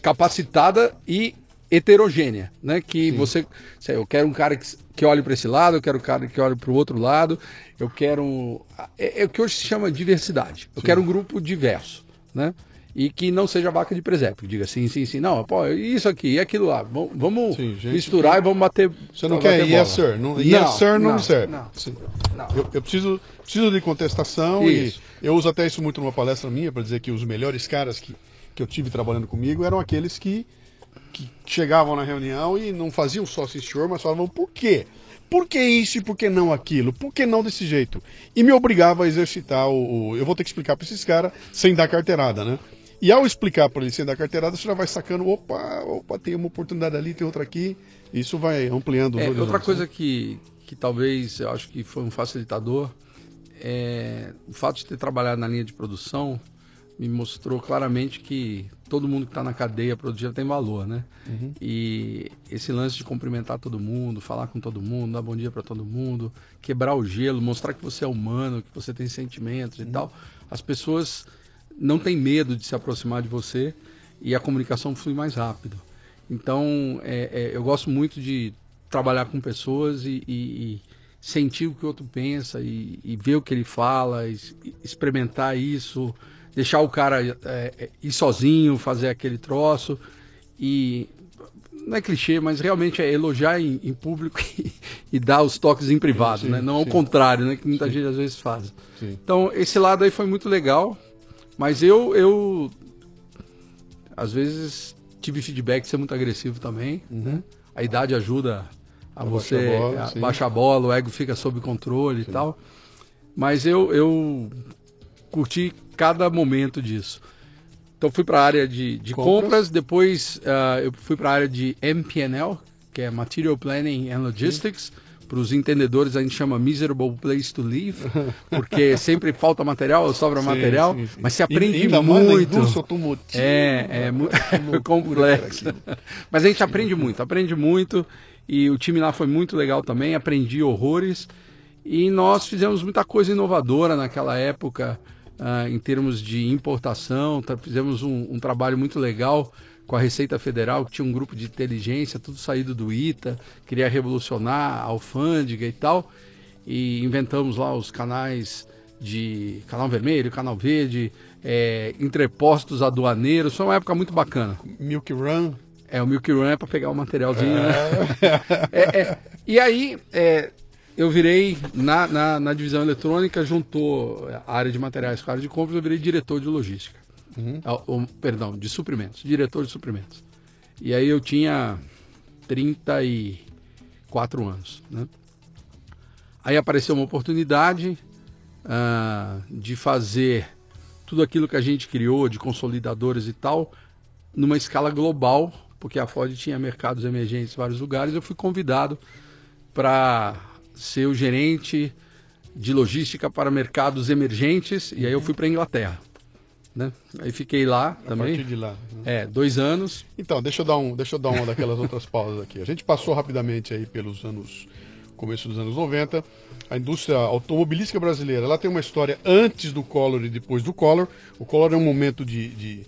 capacitada e heterogênea, né? Que você, sei, eu quero um cara que, que olhe para esse lado, eu quero um cara que olhe para o outro lado, eu quero é, é o que hoje se chama diversidade. Eu quero um grupo diverso, né? E que não seja vaca de presépio, diga sim, sim, sim. Não, pô, isso aqui e aquilo lá. Vamos, vamos Sim, gente misturar e vamos bater. Você não quer bola. yes, sir. Não, yes, sir não, me serve. Não, não. Eu, eu preciso, preciso de contestação Isso. e eu uso até isso muito numa palestra minha para dizer que os melhores caras que, que eu tive trabalhando comigo eram aqueles que, que chegavam na reunião e não faziam só sim senhor, mas falavam por quê? Por que isso e por que não aquilo? Por que não desse jeito? E me obrigava a exercitar o. o- eu vou ter que explicar para esses caras sem dar carteirada, né? E ao explicar para eles sem dar carteirada, você já vai sacando, opa, opa, tem uma oportunidade ali, tem outra aqui. Isso vai ampliando É, outra né? coisa que, que talvez eu acho que foi um facilitador é o fato de ter trabalhado na linha de produção me mostrou claramente que todo mundo que está na cadeia produtiva tem valor, né? E esse lance de cumprimentar todo mundo, falar com todo mundo, dar bom dia para todo mundo, quebrar o gelo, mostrar que você é humano, que você tem sentimentos e tal, as pessoas não têm medo de se aproximar de você e a comunicação flui mais rápido. Então, é, é, eu gosto muito de trabalhar com pessoas e, e- e sentir o que o outro pensa e, e ver o que ele fala, es- experimentar isso, deixar o cara é, é, ir sozinho, fazer aquele troço. E não é clichê, mas realmente é elogiar em, em público (laughs) e, e, dar os toques em privado, sim, né? Não sim. ao contrário, né? Que muita sim. gente às vezes faz. Então, esse lado aí foi muito legal, mas eu, eu às vezes tive feedback de ser muito agressivo também, uhum. né? A idade ajuda a, a você baixar a, bola, a baixar a bola, o ego fica sob controle e tal. Mas eu, eu curti cada momento disso. Então fui para a área de, de compras. compras. depois uh, eu fui para a área de MPNL, que é Material Planning and Logistics. Para os entendedores a gente chama miserable place to live, (laughs) porque sempre falta material, sobra sim, material, sim, sim. mas se aprende e, muito. É, é muito (laughs) (laughs) complexo. mas a gente aprende muito, aprende muito e o time lá foi muito legal também, aprendi horrores e nós fizemos muita coisa inovadora naquela época uh, em termos de importação. Fizemos um, um, trabalho muito legal com a Receita Federal, que tinha um grupo de inteligência, tudo saído do ITA, queria revolucionar a alfândega e tal. E inventamos lá os canais de canal vermelho, canal verde, é, entrepostos aduaneiros. Foi uma época muito bacana. Milk Run. É, o Milk Run é para pegar o materialzinho, né? é. né? é, e aí, é, eu virei, na, na, na, divisão eletrônica, juntou a área de materiais com a área de compras, eu virei diretor de logística. Uhum. Ah, perdão, de suprimentos, diretor de suprimentos. E aí eu tinha 34 anos. Né? Aí apareceu uma oportunidade uh, de fazer tudo aquilo que a gente criou, de consolidadores e tal, numa escala global, porque a Ford tinha mercados emergentes em vários lugares. Eu fui convidado para ser o gerente de logística para mercados emergentes e aí eu fui para a Inglaterra. Né? Aí fiquei lá a também. Partir de lá. Né? É, dois anos. Então, deixa eu dar um, deixa eu dar uma daquelas outras pausas aqui. A gente passou rapidamente aí pelos anos começo dos anos 90. A indústria automobilística brasileira, ela tem uma história antes do Collor e depois do Collor. O Collor é um momento de, de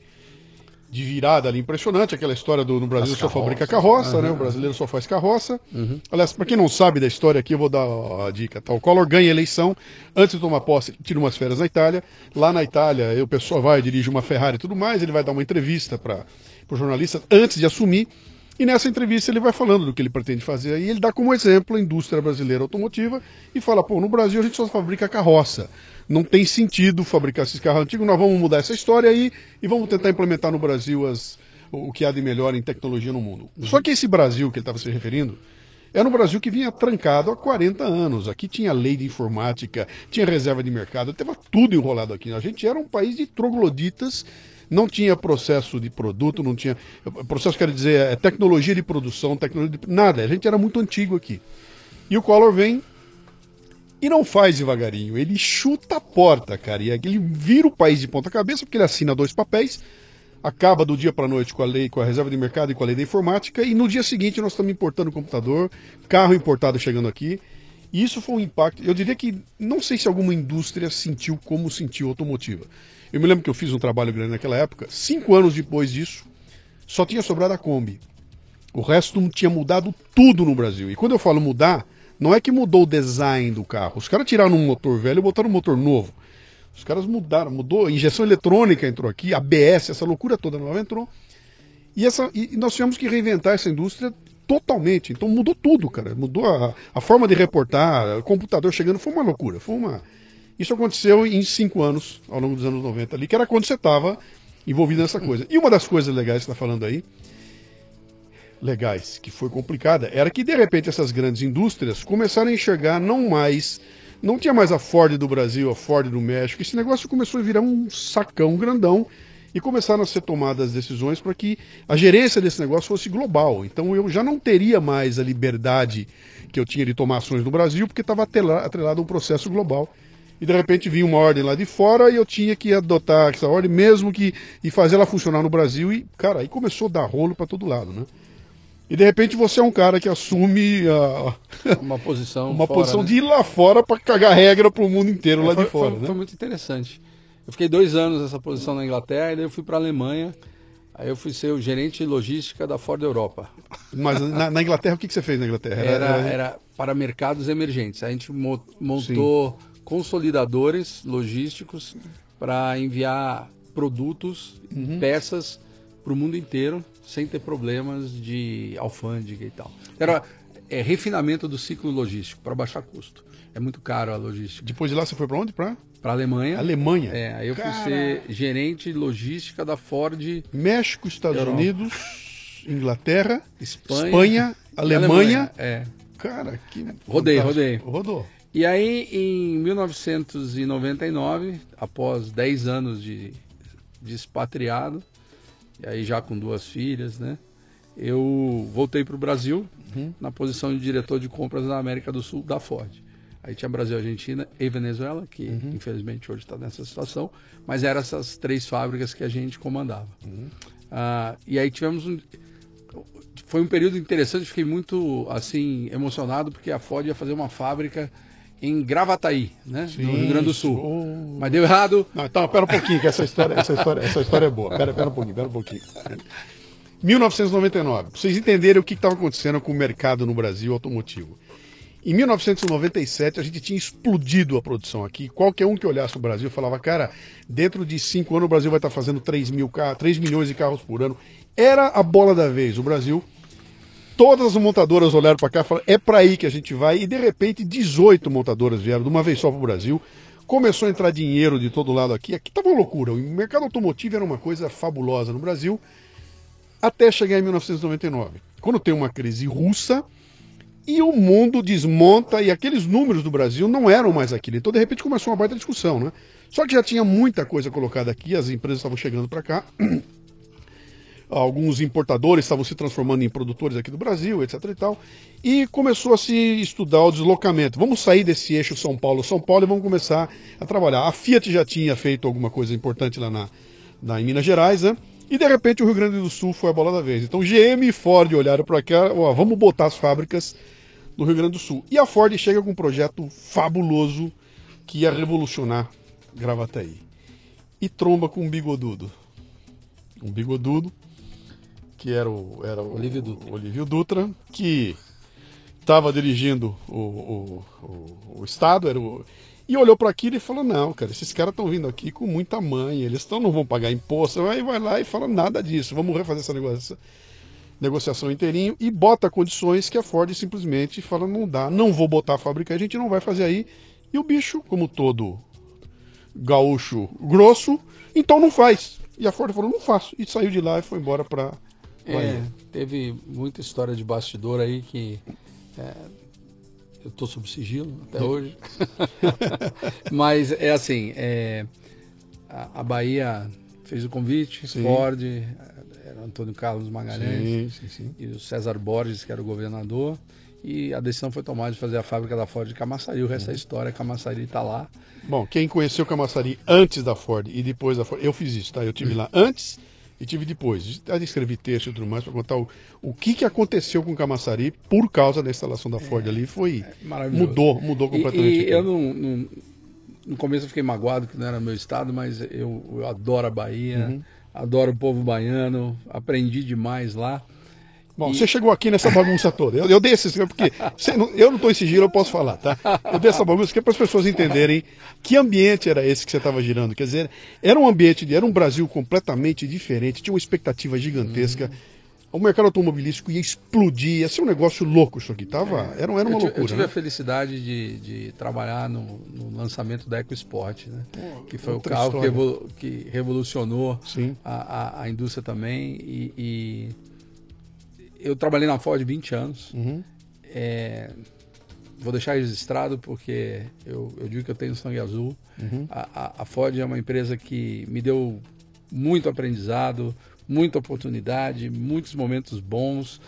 de virada ali impressionante, aquela história do no Brasil As só fabrica carroça, uhum. né? O brasileiro só faz carroça. Uhum. Aliás, para quem não sabe da história aqui, eu vou dar a dica. Tá? O Collor ganha a eleição, antes de tomar posse, tira umas férias na Itália. Lá na Itália, o pessoal vai, dirige uma Ferrari e tudo mais, ele vai dar uma entrevista para o jornalista antes de assumir. E nessa entrevista ele vai falando do que ele pretende fazer. E ele dá como exemplo a indústria brasileira automotiva e fala: pô, no Brasil a gente só fabrica carroça não tem sentido fabricar esses carros antigos, nós vamos mudar essa história aí e vamos tentar implementar no Brasil as, o que há de melhor em tecnologia no mundo. Só que esse Brasil que ele estava se referindo era um Brasil que vinha trancado há 40 anos. Aqui tinha lei de informática, tinha reserva de mercado, teve tudo enrolado aqui. A gente era um país de trogloditas, não tinha processo de produto, não tinha. Processo quer dizer é, tecnologia de produção, tecnologia de, nada. A gente era muito antigo aqui. E o Collor vem e não faz devagarinho, ele chuta a porta, cara. E ele vira o país de ponta cabeça, porque ele assina dois papéis, acaba do dia para noite com a lei, com a reserva de mercado e com a lei da informática, e no dia seguinte nós estamos importando computador, carro importado chegando aqui. E isso foi um impacto. Eu diria que não sei se alguma indústria sentiu como sentiu automotiva. Eu me lembro que eu fiz um trabalho grande naquela época. Cinco anos depois disso, só tinha sobrado a Kombi. O resto tinha mudado tudo no Brasil. E quando eu falo mudar, não é que mudou o design do carro. Os caras tiraram um motor velho e botaram um motor novo. Os caras mudaram, mudou, injeção eletrônica entrou aqui, ABS, essa loucura toda nova entrou. E, essa, e nós tivemos que reinventar essa indústria totalmente. Então mudou tudo, cara. Mudou a, a forma de reportar, o computador chegando, foi uma loucura. Foi uma. Isso aconteceu em cinco anos, ao longo dos anos 90 ali, que era quando você estava envolvido nessa coisa. E uma das coisas legais que você está falando aí legais, que foi complicada, era que de repente essas grandes indústrias começaram a enxergar não mais. Não tinha mais a Ford do Brasil, a Ford do México. Esse negócio começou a virar um sacão grandão e começaram a ser tomadas decisões para que a gerência desse negócio fosse global. Então eu já não teria mais a liberdade que eu tinha de tomar ações no Brasil, porque estava atrelado a um processo global. E de repente vinha uma ordem lá de fora e eu tinha que adotar essa ordem, mesmo que e fazer ela funcionar no Brasil. E, cara, aí começou a dar rolo para todo lado, né? E de repente você é um cara que assume uh, (laughs) uma posição, uma fora, posição né? de ir lá fora para cagar regra para o mundo inteiro é, lá foi, de fora. Foi, né? foi, muito interessante. Eu fiquei dois anos nessa posição na Inglaterra, e daí eu fui para a Alemanha. Aí eu fui ser o gerente de logística da Ford Europa. Mas na, na Inglaterra, o que, que, você fez na Inglaterra? Era, era, era para mercados emergentes. A gente montou Sim. consolidadores logísticos para enviar produtos, uhum. peças para o mundo inteiro sem ter problemas de alfândega e tal. Era é, refinamento do ciclo logístico para baixar custo. É muito caro a logística. Depois de lá você foi para onde? Para para Alemanha. Alemanha. É, aí eu Cara... fui ser gerente de logística da Ford. México, Estados Europa. Unidos, Inglaterra, Espanha, Espanha Alemanha. Alemanha. É. Cara, que. Rodei, rodei. Rodou. E aí, em 1999, após 10 anos de, de expatriado, e aí já com duas filhas, né? Eu voltei para o Brasil uhum. na posição de diretor de compras na América do Sul da Ford. Aí tinha Brasil, Argentina e Venezuela, que uhum. infelizmente hoje está nessa situação, mas eram essas três fábricas que a gente comandava. Uhum. Ah, e aí tivemos um. Foi um período interessante, fiquei muito assim emocionado, porque a Ford ia fazer uma fábrica em Gravataí, né? Sim, no Rio Grande do Sul. Oh. Mas deu errado. Não, então, pera um pouquinho, que essa história, essa história, essa história é boa. Pera, pera um pouquinho, pera um pouquinho. 1999. Pra vocês entenderem o que estava acontecendo com o mercado no Brasil automotivo. Em 1997, a gente tinha explodido a produção aqui. Qualquer um que olhasse o Brasil falava, cara, dentro de cinco anos o Brasil vai estar fazendo 3, mil 3 milhões de carros por ano. Era a bola da vez. O Brasil, todas as montadoras olharam para cá e falaram, é para aí que a gente vai. E de repente, 18 montadoras vieram de uma vez só para o Brasil. Começou a entrar dinheiro de todo lado aqui. Aqui estava uma loucura. O mercado automotivo era uma coisa fabulosa no Brasil, até chegar em 1999. Quando tem uma crise russa e o mundo desmonta e aqueles números do Brasil não eram mais aquilo. Então, de repente, começou uma baita discussão, né? Só que já tinha muita coisa colocada aqui, as empresas estavam chegando para cá. Alguns importadores estavam se transformando em produtores aqui do Brasil, etc e tal. E começou a se estudar o deslocamento. Vamos sair desse eixo São Paulo-São Paulo e vamos começar a trabalhar. A Fiat já tinha feito alguma coisa importante lá na, na, em Minas Gerais, né? E de repente o Rio Grande do Sul foi a bola da vez. Então GM e Ford olharam para cá, ó, vamos botar as fábricas no Rio Grande do Sul. E a Ford chega com um projeto fabuloso que ia revolucionar Gravataí. E tromba com um bigodudo. Um bigodudo, que era o, era o Olívio Dutra, Olívio Dutra que estava dirigindo o, o, o, o, Estado, era o, e olhou para aquilo e falou: Não, cara, esses caras estão vindo aqui com muita mãe, eles tão, não vão pagar imposto. Aí vai lá e fala: Nada disso, vamos refazer essa negociação inteirinho e bota condições que a Ford simplesmente fala: não dá, não vou botar a fábrica, a gente não vai fazer aí. E o bicho, como todo gaúcho grosso, então não faz. E a Ford falou: não faço. E saiu de lá e foi embora para. É, teve muita história de bastidor aí que. É, eu estou sob sigilo até hoje. (laughs) Mas é assim: é, a, a Bahia fez o convite, Sim. Ford, era Antônio Carlos Magalhães sim, sim, e o César Borges, que era o governador. E a decisão foi tomada de fazer a fábrica da Ford de Camaçari. O resto uhum. da história, Camaçari está lá. Bom, quem conheceu Camaçari antes da Ford e depois da Ford, eu fiz isso, tá? Eu tive lá antes e tive depois. Escrevi texto e tudo mais para contar o, o que, que aconteceu com Camaçari por causa da instalação da Ford é, ali. Foi. É mudou, mudou completamente. E, e eu não, não, No começo eu fiquei magoado que não era meu estado, mas eu, eu adoro a Bahia. Uhum adoro o povo baiano, aprendi demais lá. Bom, e... você chegou aqui nessa bagunça toda. Eu, eu dei esse porque não, eu não estou em sigilo, eu posso falar, tá? Eu dei essa bagunça é para as pessoas entenderem que ambiente era esse que você estava girando. Quer dizer, era um ambiente, era um Brasil completamente diferente, tinha uma expectativa gigantesca. O mercado automobilístico ia explodir, ia ser um negócio louco isso aqui. Tava, é. era, era uma eu loucura. Eu tive né? a felicidade de, de trabalhar no, no, lançamento da EcoSport, né? Pô, que foi o carro que, que, revolucionou a, a, a, indústria também. E, e, eu trabalhei na Ford 20 anos. Uhum. É, vou deixar registrado porque eu, eu digo que eu tenho sangue azul. Uhum. A, a Ford é uma empresa que me deu muito aprendizado, muita oportunidade, muitos momentos bons.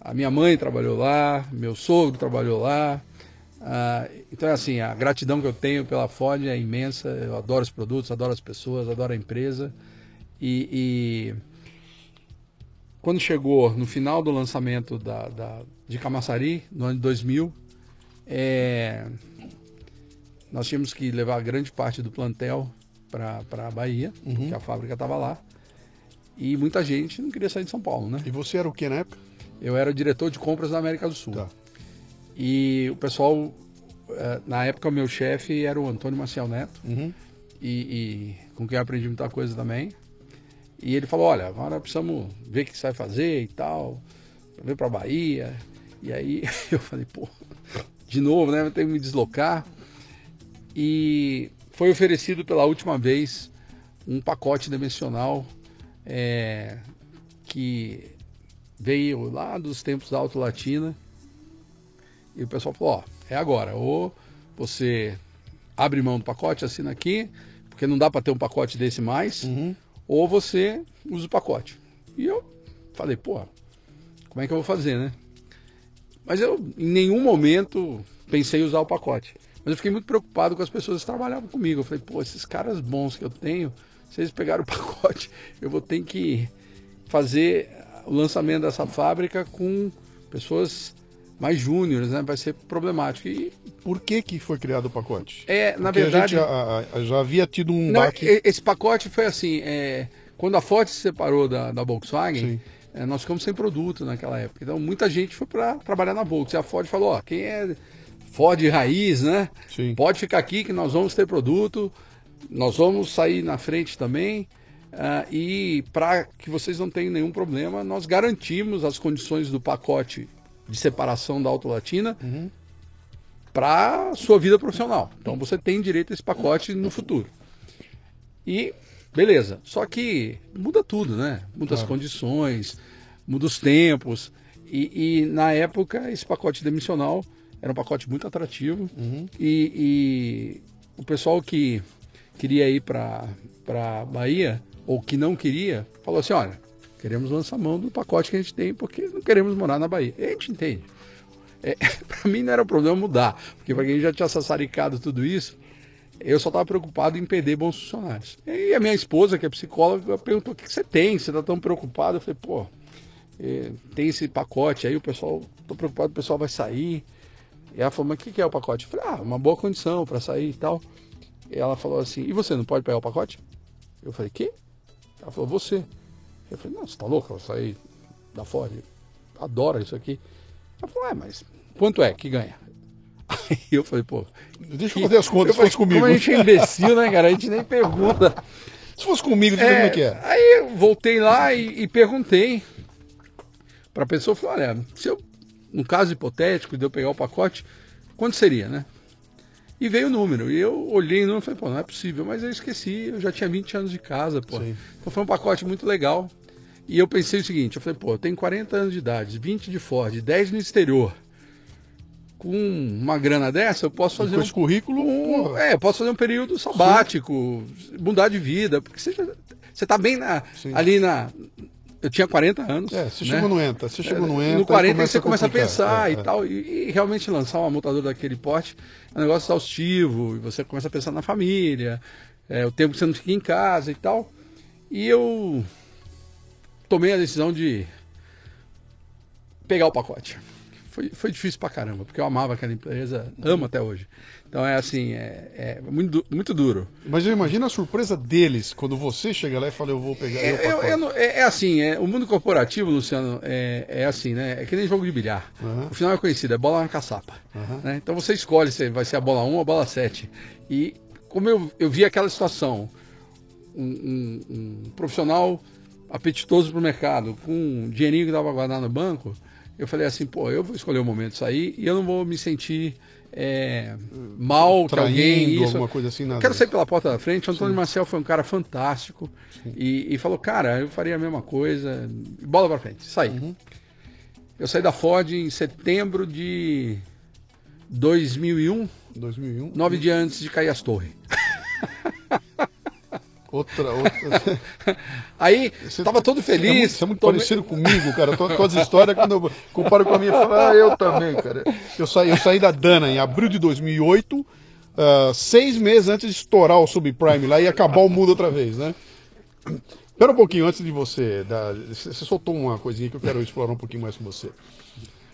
A minha mãe trabalhou lá, meu sogro trabalhou lá. Ah, então, é assim, a gratidão que eu tenho pela Ford é imensa. Eu adoro os produtos, adoro as pessoas, adoro a empresa. E, e quando chegou no final do lançamento da, da de Camaçari, no ano de 2000, é, nós tínhamos que levar grande parte do plantel para a Bahia, uhum. porque a fábrica estava lá. E muita gente não queria sair de São Paulo, né? E você era o que na época? Eu era o diretor de compras da América do Sul. Tá. E o pessoal, eh, na época, o meu chefe era o Antônio Maciel Neto, uhum. e, e, com quem eu aprendi muita coisa também. E ele falou, olha, agora precisamos ver o que você vai fazer e tal, ver para Bahia. E aí (laughs) eu falei, pô, de novo, né? Vou ter que me deslocar. E foi oferecido pela última vez um pacote dimensional é, que veio lá dos tempos da Alto Latina. E o pessoal falou, ó, é agora, ou você abre mão do pacote, assina aqui, porque não dá para ter um pacote desse mais, Uhum. Ou você usa o pacote. E eu falei, pô, como é que eu vou fazer, né? Mas eu em nenhum momento pensei em usar o pacote. Mas eu fiquei muito preocupado com as pessoas que trabalhavam comigo. Eu falei, pô, esses caras bons que eu tenho, se eles pegaram o (laughs) pacote, eu vou ter que fazer o lançamento dessa fábrica com pessoas mais júniores, né? Vai ser problemático. E Por que, que foi criado o pacote? é, na Porque verdade. a gente já, a- já havia tido um Não, baque. esse pacote foi assim, é, quando a Ford se separou da, da Volkswagen, é, nós ficamos sem produto naquela época. Então muita gente foi para trabalhar na Volkswagen. E a Ford falou, ó, quem é Ford raiz, né? Sim. Pode ficar aqui que nós vamos ter produto, nós vamos sair na frente também. ah, e para que vocês não tenham nenhum problema, nós garantimos as condições do pacote de separação da Auto Latina Uhum. para sua vida profissional. Então você tem direito a esse pacote no futuro. E beleza. Só que muda tudo, né? Muda as Claro. condições, muda os tempos. E, e, na época esse pacote demissional era um pacote muito atrativo. Uhum. E, e o pessoal que queria ir para para Bahia ou que não queria falou assim, olha, queremos lançar mão do pacote que a gente tem porque não queremos morar na Bahia. A gente entende. É, (laughs) para mim não era problema mudar, porque para quem já tinha sassaricado tudo isso, eu só estava preocupado em perder bons funcionários. E a minha esposa, que é psicóloga, perguntou: o que você tem? Você está tão preocupado? Eu falei: pô, eh, tem esse pacote aí, o pessoal, tô preocupado, o pessoal vai sair. E ela falou: mas o que, que é o pacote? Eu falei: ah, uma boa condição para sair e tal. E ela falou assim: e você não pode pegar o pacote? Eu falei: que? Ela falou: você. Eu falei: não, você tá louco? Eu sair da Ford. Adora isso aqui. Ela falou: é, mas quanto é que ganha? (laughs) Aí eu falei: pô. Deixa eu fazer as contas, Eu se falei, fosse comigo. Como a gente é imbecil, né, cara? A gente nem pergunta. (laughs) Se fosse comigo, ver como é que é. Aí eu voltei lá e, e perguntei para a pessoa, falei, olha, se eu, no caso hipotético de eu pegar o pacote, quanto seria, né? E veio o número. E eu olhei no número e falei, pô, não é possível, mas eu esqueci, eu já tinha 20 anos de casa, pô. Sim. Então foi um pacote muito legal. E eu pensei o seguinte, eu falei, pô, eu tenho 40 anos de idade, 20 de Ford, 10 no exterior. Com uma grana dessa, eu posso fazer Com um esse currículo, um- é, eu posso fazer um período sabático, mudar de vida, porque você, já, você tá bem na, Sim. ali na. Eu tinha 40 anos. É, você né? chegou no entra, você chegou no É, entra. No 40 aí você começa a pensar É, e é. tal. E, e realmente lançar uma montadora daquele porte é um negócio exaustivo. E você começa a pensar na família, é, o tempo que você não fica em casa e tal. E eu tomei a decisão de pegar o pacote. Foi, foi difícil pra caramba, porque eu amava aquela empresa, amo até hoje. Então é assim, é, é muito, muito duro. Mas eu imagino a surpresa deles quando você chega lá e fala, eu vou pegar É, eu- eu não- é- é assim, é, o mundo corporativo, Luciano, é, é assim, né? É que nem jogo de bilhar. Aham. O final é conhecido, é bola na caçapa. Aham. né? Então você escolhe se vai ser a bola 1 ou a bola 7. E como eu, eu vi aquela situação, um, um- um profissional apetitoso para o mercado, com um dinheirinho que dava guardar no banco, eu falei assim, pô, eu vou escolher o momento de sair e eu não vou me sentir é, mal que alguém... Traindo, Isso, alguma coisa assim, nada quero sair pela porta da frente. O Antônio Marcel foi um cara fantástico e, e falou, cara, eu faria a mesma coisa, bola para frente, saí. Uhum. Eu saí da Ford em setembro de 2001, 2001. nove dias antes de cair as torres. (laughs) Outra, outra. (laughs) Aí, tava todo Você é muito, feliz. você é muito tomei- parecido comigo, cara. Tua- Tuas histórias, quando eu comparo com a minha, eu falo, ah, eu também, cara. Eu saí, eu saí da Dana em abril de 2008, ah, seis meses antes de estourar o subprime lá e acabar o mundo outra vez, né? Espera um pouquinho antes de você. dar- você você soltou uma coisinha que eu quero explorar um pouquinho mais com você.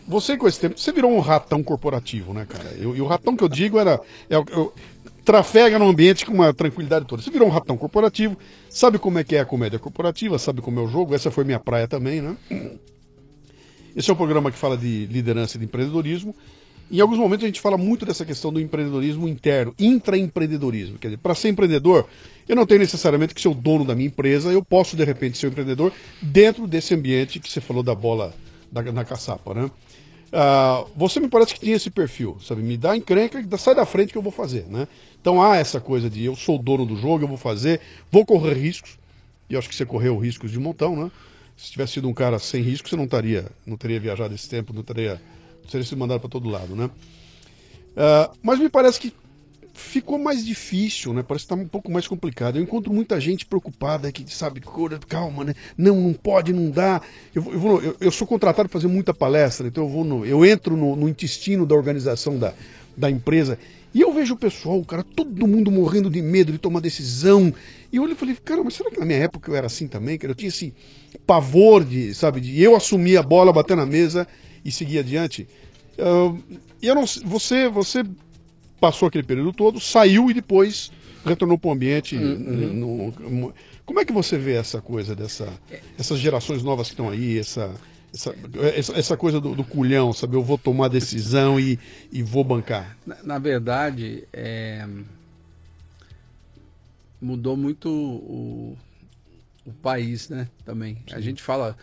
Você, com esse tempo, você virou um ratão corporativo, né, cara? Eu- E o ratão que eu digo era. É, o- eu- trafega no ambiente com uma tranquilidade toda. Você virou um ratão corporativo, sabe como é que é a comédia corporativa, sabe como é o jogo, essa foi minha praia também, né? Esse é um programa que fala de liderança e de empreendedorismo. Em alguns momentos a gente fala muito dessa questão do empreendedorismo interno, intraempreendedorismo. Quer dizer, para ser empreendedor, eu não tenho necessariamente que ser o dono da minha empresa, eu posso de repente ser um empreendedor dentro desse ambiente que você falou da bola da, na caçapa, né? Uh, você me parece que tinha esse perfil, sabe? Me dá encrenca, sai da frente que eu vou fazer, né? Então há essa coisa de eu sou dono do jogo, eu vou fazer, vou correr riscos, e acho que você correu riscos de montão, né? Se tivesse sido um cara sem risco, você não estaria, não teria viajado esse tempo, não teria, não teria sido mandado para todo lado, né? Uh, mas me parece que ficou mais difícil, né? Parece que está um pouco mais complicado. Eu encontro muita gente preocupada que sabe, calma, né? Não, não pode, não dá. Eu, eu, vou, eu, eu sou contratado para fazer muita palestra, então eu vou no, eu entro no, no intestino da organização da, da empresa e eu vejo o pessoal, o cara, todo mundo morrendo de medo de tomar decisão. E eu olhei e falei, cara, mas será que na minha época eu era assim também? Cara? Eu tinha esse pavor de, sabe, de eu assumir a bola, bater na mesa e seguir adiante. Uh, eu não você, você passou aquele período todo, saiu e depois retornou para o ambiente. Uhum. No, no, como é que você vê essa coisa dessa, essas gerações novas que estão aí, essa, essa, essa, essa coisa do, do, culhão, sabe? Eu vou tomar decisão e, e vou bancar. Na, na verdade, é... mudou muito o, o país, né? Também. Sim. A gente fala.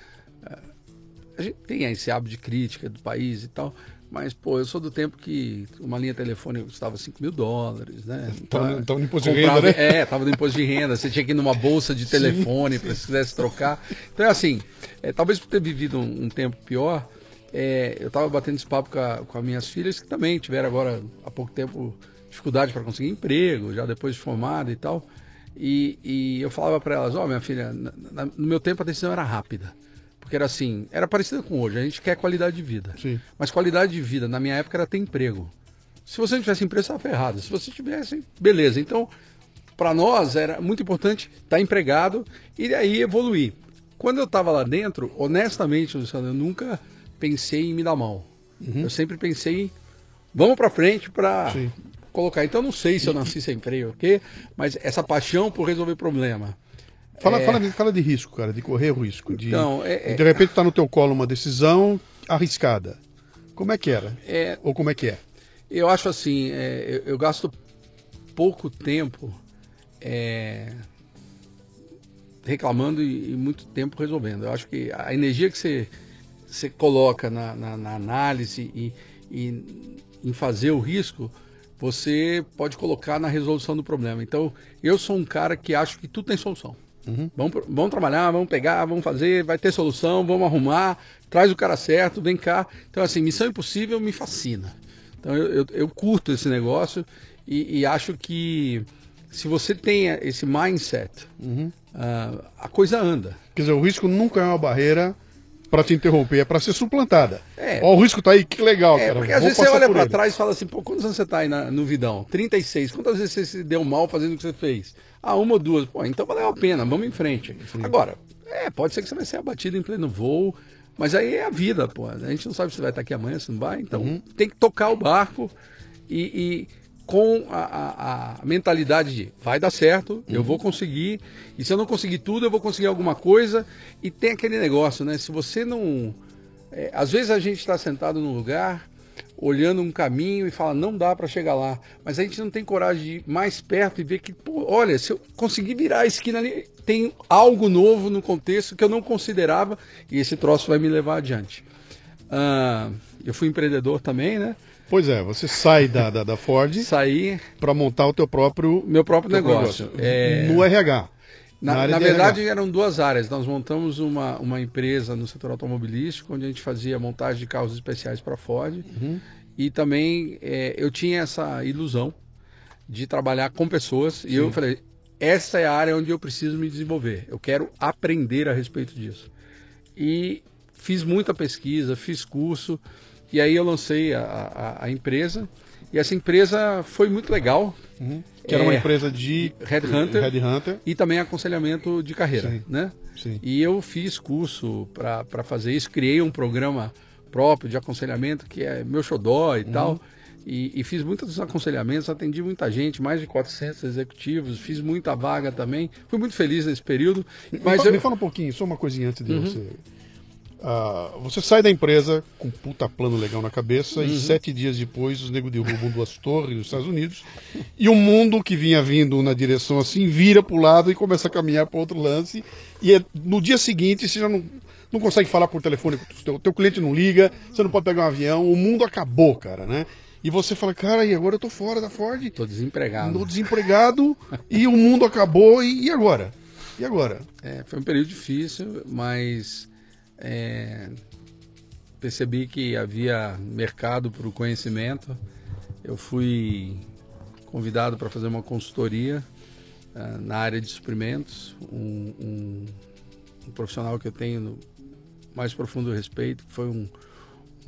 A gente tem esse hábito de crítica do país e tal, mas, pô, eu sou do tempo que uma linha telefônica custava 5 mil dólares, né? Então, no imposto comprava, de renda, né? É, tava no imposto de renda. Você tinha que ir numa bolsa de telefone para se quisesse trocar. Então, é assim, é, talvez por ter vivido um, um tempo pior, é, eu estava batendo esse papo com, a, com as minhas filhas, que também tiveram agora, há pouco tempo, dificuldade para conseguir emprego, já depois de formada e tal. E, e eu falava para elas, ó, oh, minha filha, na, na, no meu tempo a decisão era rápida. Porque era assim, era parecido com hoje, a gente quer qualidade de vida. Sim. Mas qualidade de vida, na minha época, era ter emprego. Se você não tivesse emprego, você estava ferrado. Se você tivesse, beleza. Então, para nós era muito importante estar tá empregado e aí evoluir. Quando eu estava lá dentro, honestamente, Luciano, eu nunca pensei em me dar mal. Uhum. Eu sempre pensei em vamos para frente para colocar. Então, não sei se eu nasci sem emprego, quê, mas essa paixão por resolver problema Fala, é... fala, de, fala de risco, cara, de correr o risco. De, então, é, de repente está no teu colo uma decisão arriscada. Como é que era? É, Ou como é que é? Eu acho assim, é, eu, eu, gasto pouco tempo é, reclamando e, e, muito tempo resolvendo. Eu acho que a energia que você, você coloca na, na, na análise e, e em fazer o risco, você pode colocar na resolução do problema. Então, eu sou um cara que acho que tudo tem solução. Uhum. Vamos, vamos trabalhar, vamos pegar, vamos fazer, vai ter solução, vamos arrumar, traz o cara certo, vem cá. Então, assim, Missão Impossível me fascina. Então, eu, eu, eu curto esse negócio e, e, acho que se você tem esse mindset, uhum. uh, a coisa anda. Quer dizer, o risco nunca é uma barreira para te interromper, é para ser suplantada. É. Ó, o risco tá aí, que legal, é, cara. Porque às vezes você olha para trás e fala assim, pô, quantos anos você tá aí na, no Vidão? 36. Quantas vezes você se deu mal fazendo o que você fez? Ah, uma ou duas. Pô, então valeu a pena, vamos em frente. Agora, é, pode ser que você vai ser abatido em pleno voo, mas aí é a vida, pô. A gente não sabe se vai estar aqui amanhã, se não vai. Então uhum. tem que tocar o barco e, e com a, a, a, mentalidade de vai dar certo, uhum. eu vou conseguir, e se eu não conseguir tudo, eu vou conseguir alguma coisa. E tem aquele negócio, né? Se você não. É, às vezes a gente está sentado num lugar olhando um caminho e fala, não dá para chegar lá. Mas a gente não tem coragem de ir mais perto e ver que, pô, olha, se eu conseguir virar a esquina ali, tem algo novo no contexto que eu não considerava e esse troço vai me levar adiante. Uh, eu fui empreendedor também, né? Pois é, você sai da, da, da Ford (laughs) para montar o teu próprio meu próprio negócio, negócio. É... no RH. Na, na verdade, RH. eram duas áreas. Nós montamos uma, uma empresa no setor automobilístico, onde a gente fazia montagem de carros especiais para Ford. Uhum. E também é, eu tinha essa ilusão de trabalhar com pessoas. Sim. E eu falei, essa é a área onde eu preciso me desenvolver. Eu quero aprender a respeito disso. E fiz muita pesquisa, fiz curso. E aí eu lancei a, a, a empresa. E essa empresa foi muito legal. Uhum. Que era uma é, empresa de Headhunter, Headhunter e também aconselhamento de carreira, Sim. né? Sim. E eu fiz curso para fazer isso, criei um programa próprio de aconselhamento que é meu xodó e uhum. tal. E, e, fiz muitos aconselhamentos, atendi muita gente, mais de 400 executivos, fiz muita vaga também. Fui muito feliz nesse período. Mas me, eu... me fala um pouquinho, só uma coisinha antes de uhum. você. Ah, você sai da empresa com um puta plano legal na cabeça e sete dias depois os negros derrubam duas torres nos Estados Unidos e o mundo que vinha vindo na direção assim vira pro lado e começa a caminhar para outro lance e é- no dia seguinte você já não, não consegue falar por telefone, o teu, teu cliente não liga, você não pode pegar um avião, o mundo acabou, cara, né? E você fala, cara, e agora eu tô fora da Ford, Tô desempregado. tô desempregado e o mundo acabou e, e agora? E agora? É, foi um período difícil, mas é, percebi que havia mercado para o conhecimento. Eu fui convidado para fazer uma consultoria ah, na área de suprimentos, um, um- um profissional que eu tenho no mais profundo respeito, que foi um,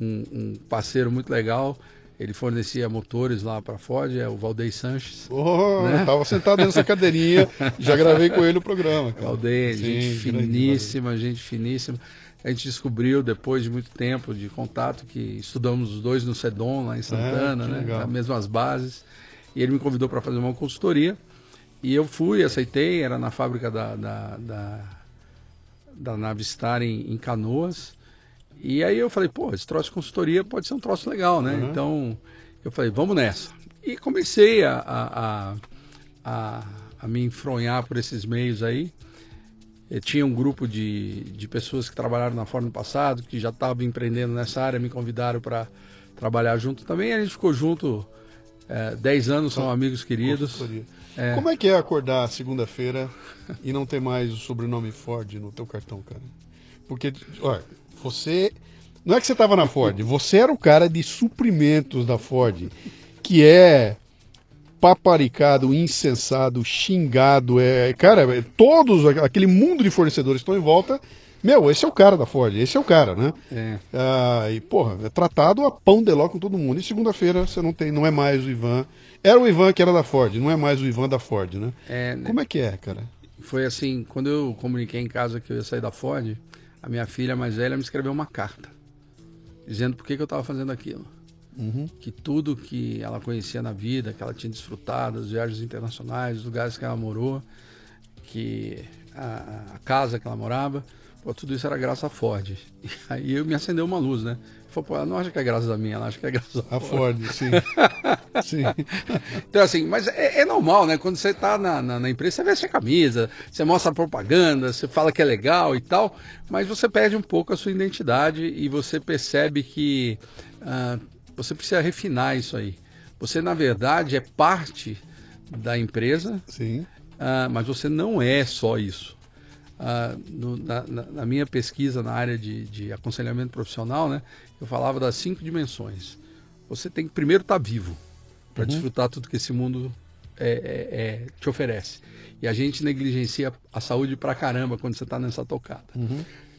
um- parceiro muito legal. Ele fornecia motores lá para a Ford, é o Valdez Sanches. Oh, Né? eu tava sentado nessa cadeirinha, já gravei com ele o programa. cara. Valdeir, Sim, gente finíssima, gente finíssima. A gente descobriu depois de muito tempo de contato que estudamos os dois no Sedon, lá em Santana, É, né? legal. As mesmas bases. E ele me convidou para fazer uma consultoria. E eu fui, aceitei, era na fábrica da, da, da, da Navistar em, em Canoas. E aí eu falei, pô, esse troço de consultoria pode ser um troço legal, né? Uhum. Então eu falei, vamos nessa. E comecei a, a, a, a, a me enfronhar por esses meios aí. Eu tinha um grupo de, de pessoas que trabalharam na Ford no passado, que já estavam empreendendo nessa área, me convidaram para trabalhar junto também. A gente ficou junto é, 10 anos, são amigos queridos. É. Como é que é acordar segunda-feira (laughs) e não ter mais o sobrenome Ford no teu cartão, cara? Porque, olha, você. Não é que você estava na Ford, você era o cara de suprimentos da Ford, que é paparicado, incensado, xingado, é, cara, é, todos aquele mundo de fornecedores que estão em volta, meu, esse é o cara da Ford, esse é o cara, né? É. Ah, e, porra, é tratado a pão de ló com todo mundo. E segunda-feira você não tem, não é mais o Ivan. Era o Ivan que era da Ford, não é mais o Ivan da Ford, né? É, Como é que é, cara? Foi assim, quando eu comuniquei em casa que eu ia sair da Ford, a minha filha mais velha me escreveu uma carta dizendo por que, que eu estava fazendo aquilo. Que tudo que ela conhecia na vida, que ela tinha desfrutado, as viagens internacionais, os lugares que ela morou, que a, a casa que ela morava, pô, tudo isso era graças à Ford. (laughs) E aí eu me acendeu uma luz, né? Falei, pô, ela não acha que é graças a mim, ela acha que é graças à A Ford. Ford, sim. (laughs) sim. Então, assim, mas é, é normal, né? Quando você tá na, na, na empresa, você veste a camisa, você mostra a propaganda, você fala que é legal e tal, mas você perde um pouco a sua identidade e você percebe que ah, você precisa refinar isso aí. Você, na verdade, é parte da empresa, Sim. ah, mas você não é só isso. Ah, no- na, na- minha pesquisa na área de, de aconselhamento profissional, né, eu falava das cinco dimensões. Você tem que primeiro estar vivo para desfrutar tudo que esse mundo é, é, é, te oferece. E a gente negligencia a saúde pra caramba quando você está nessa tocada.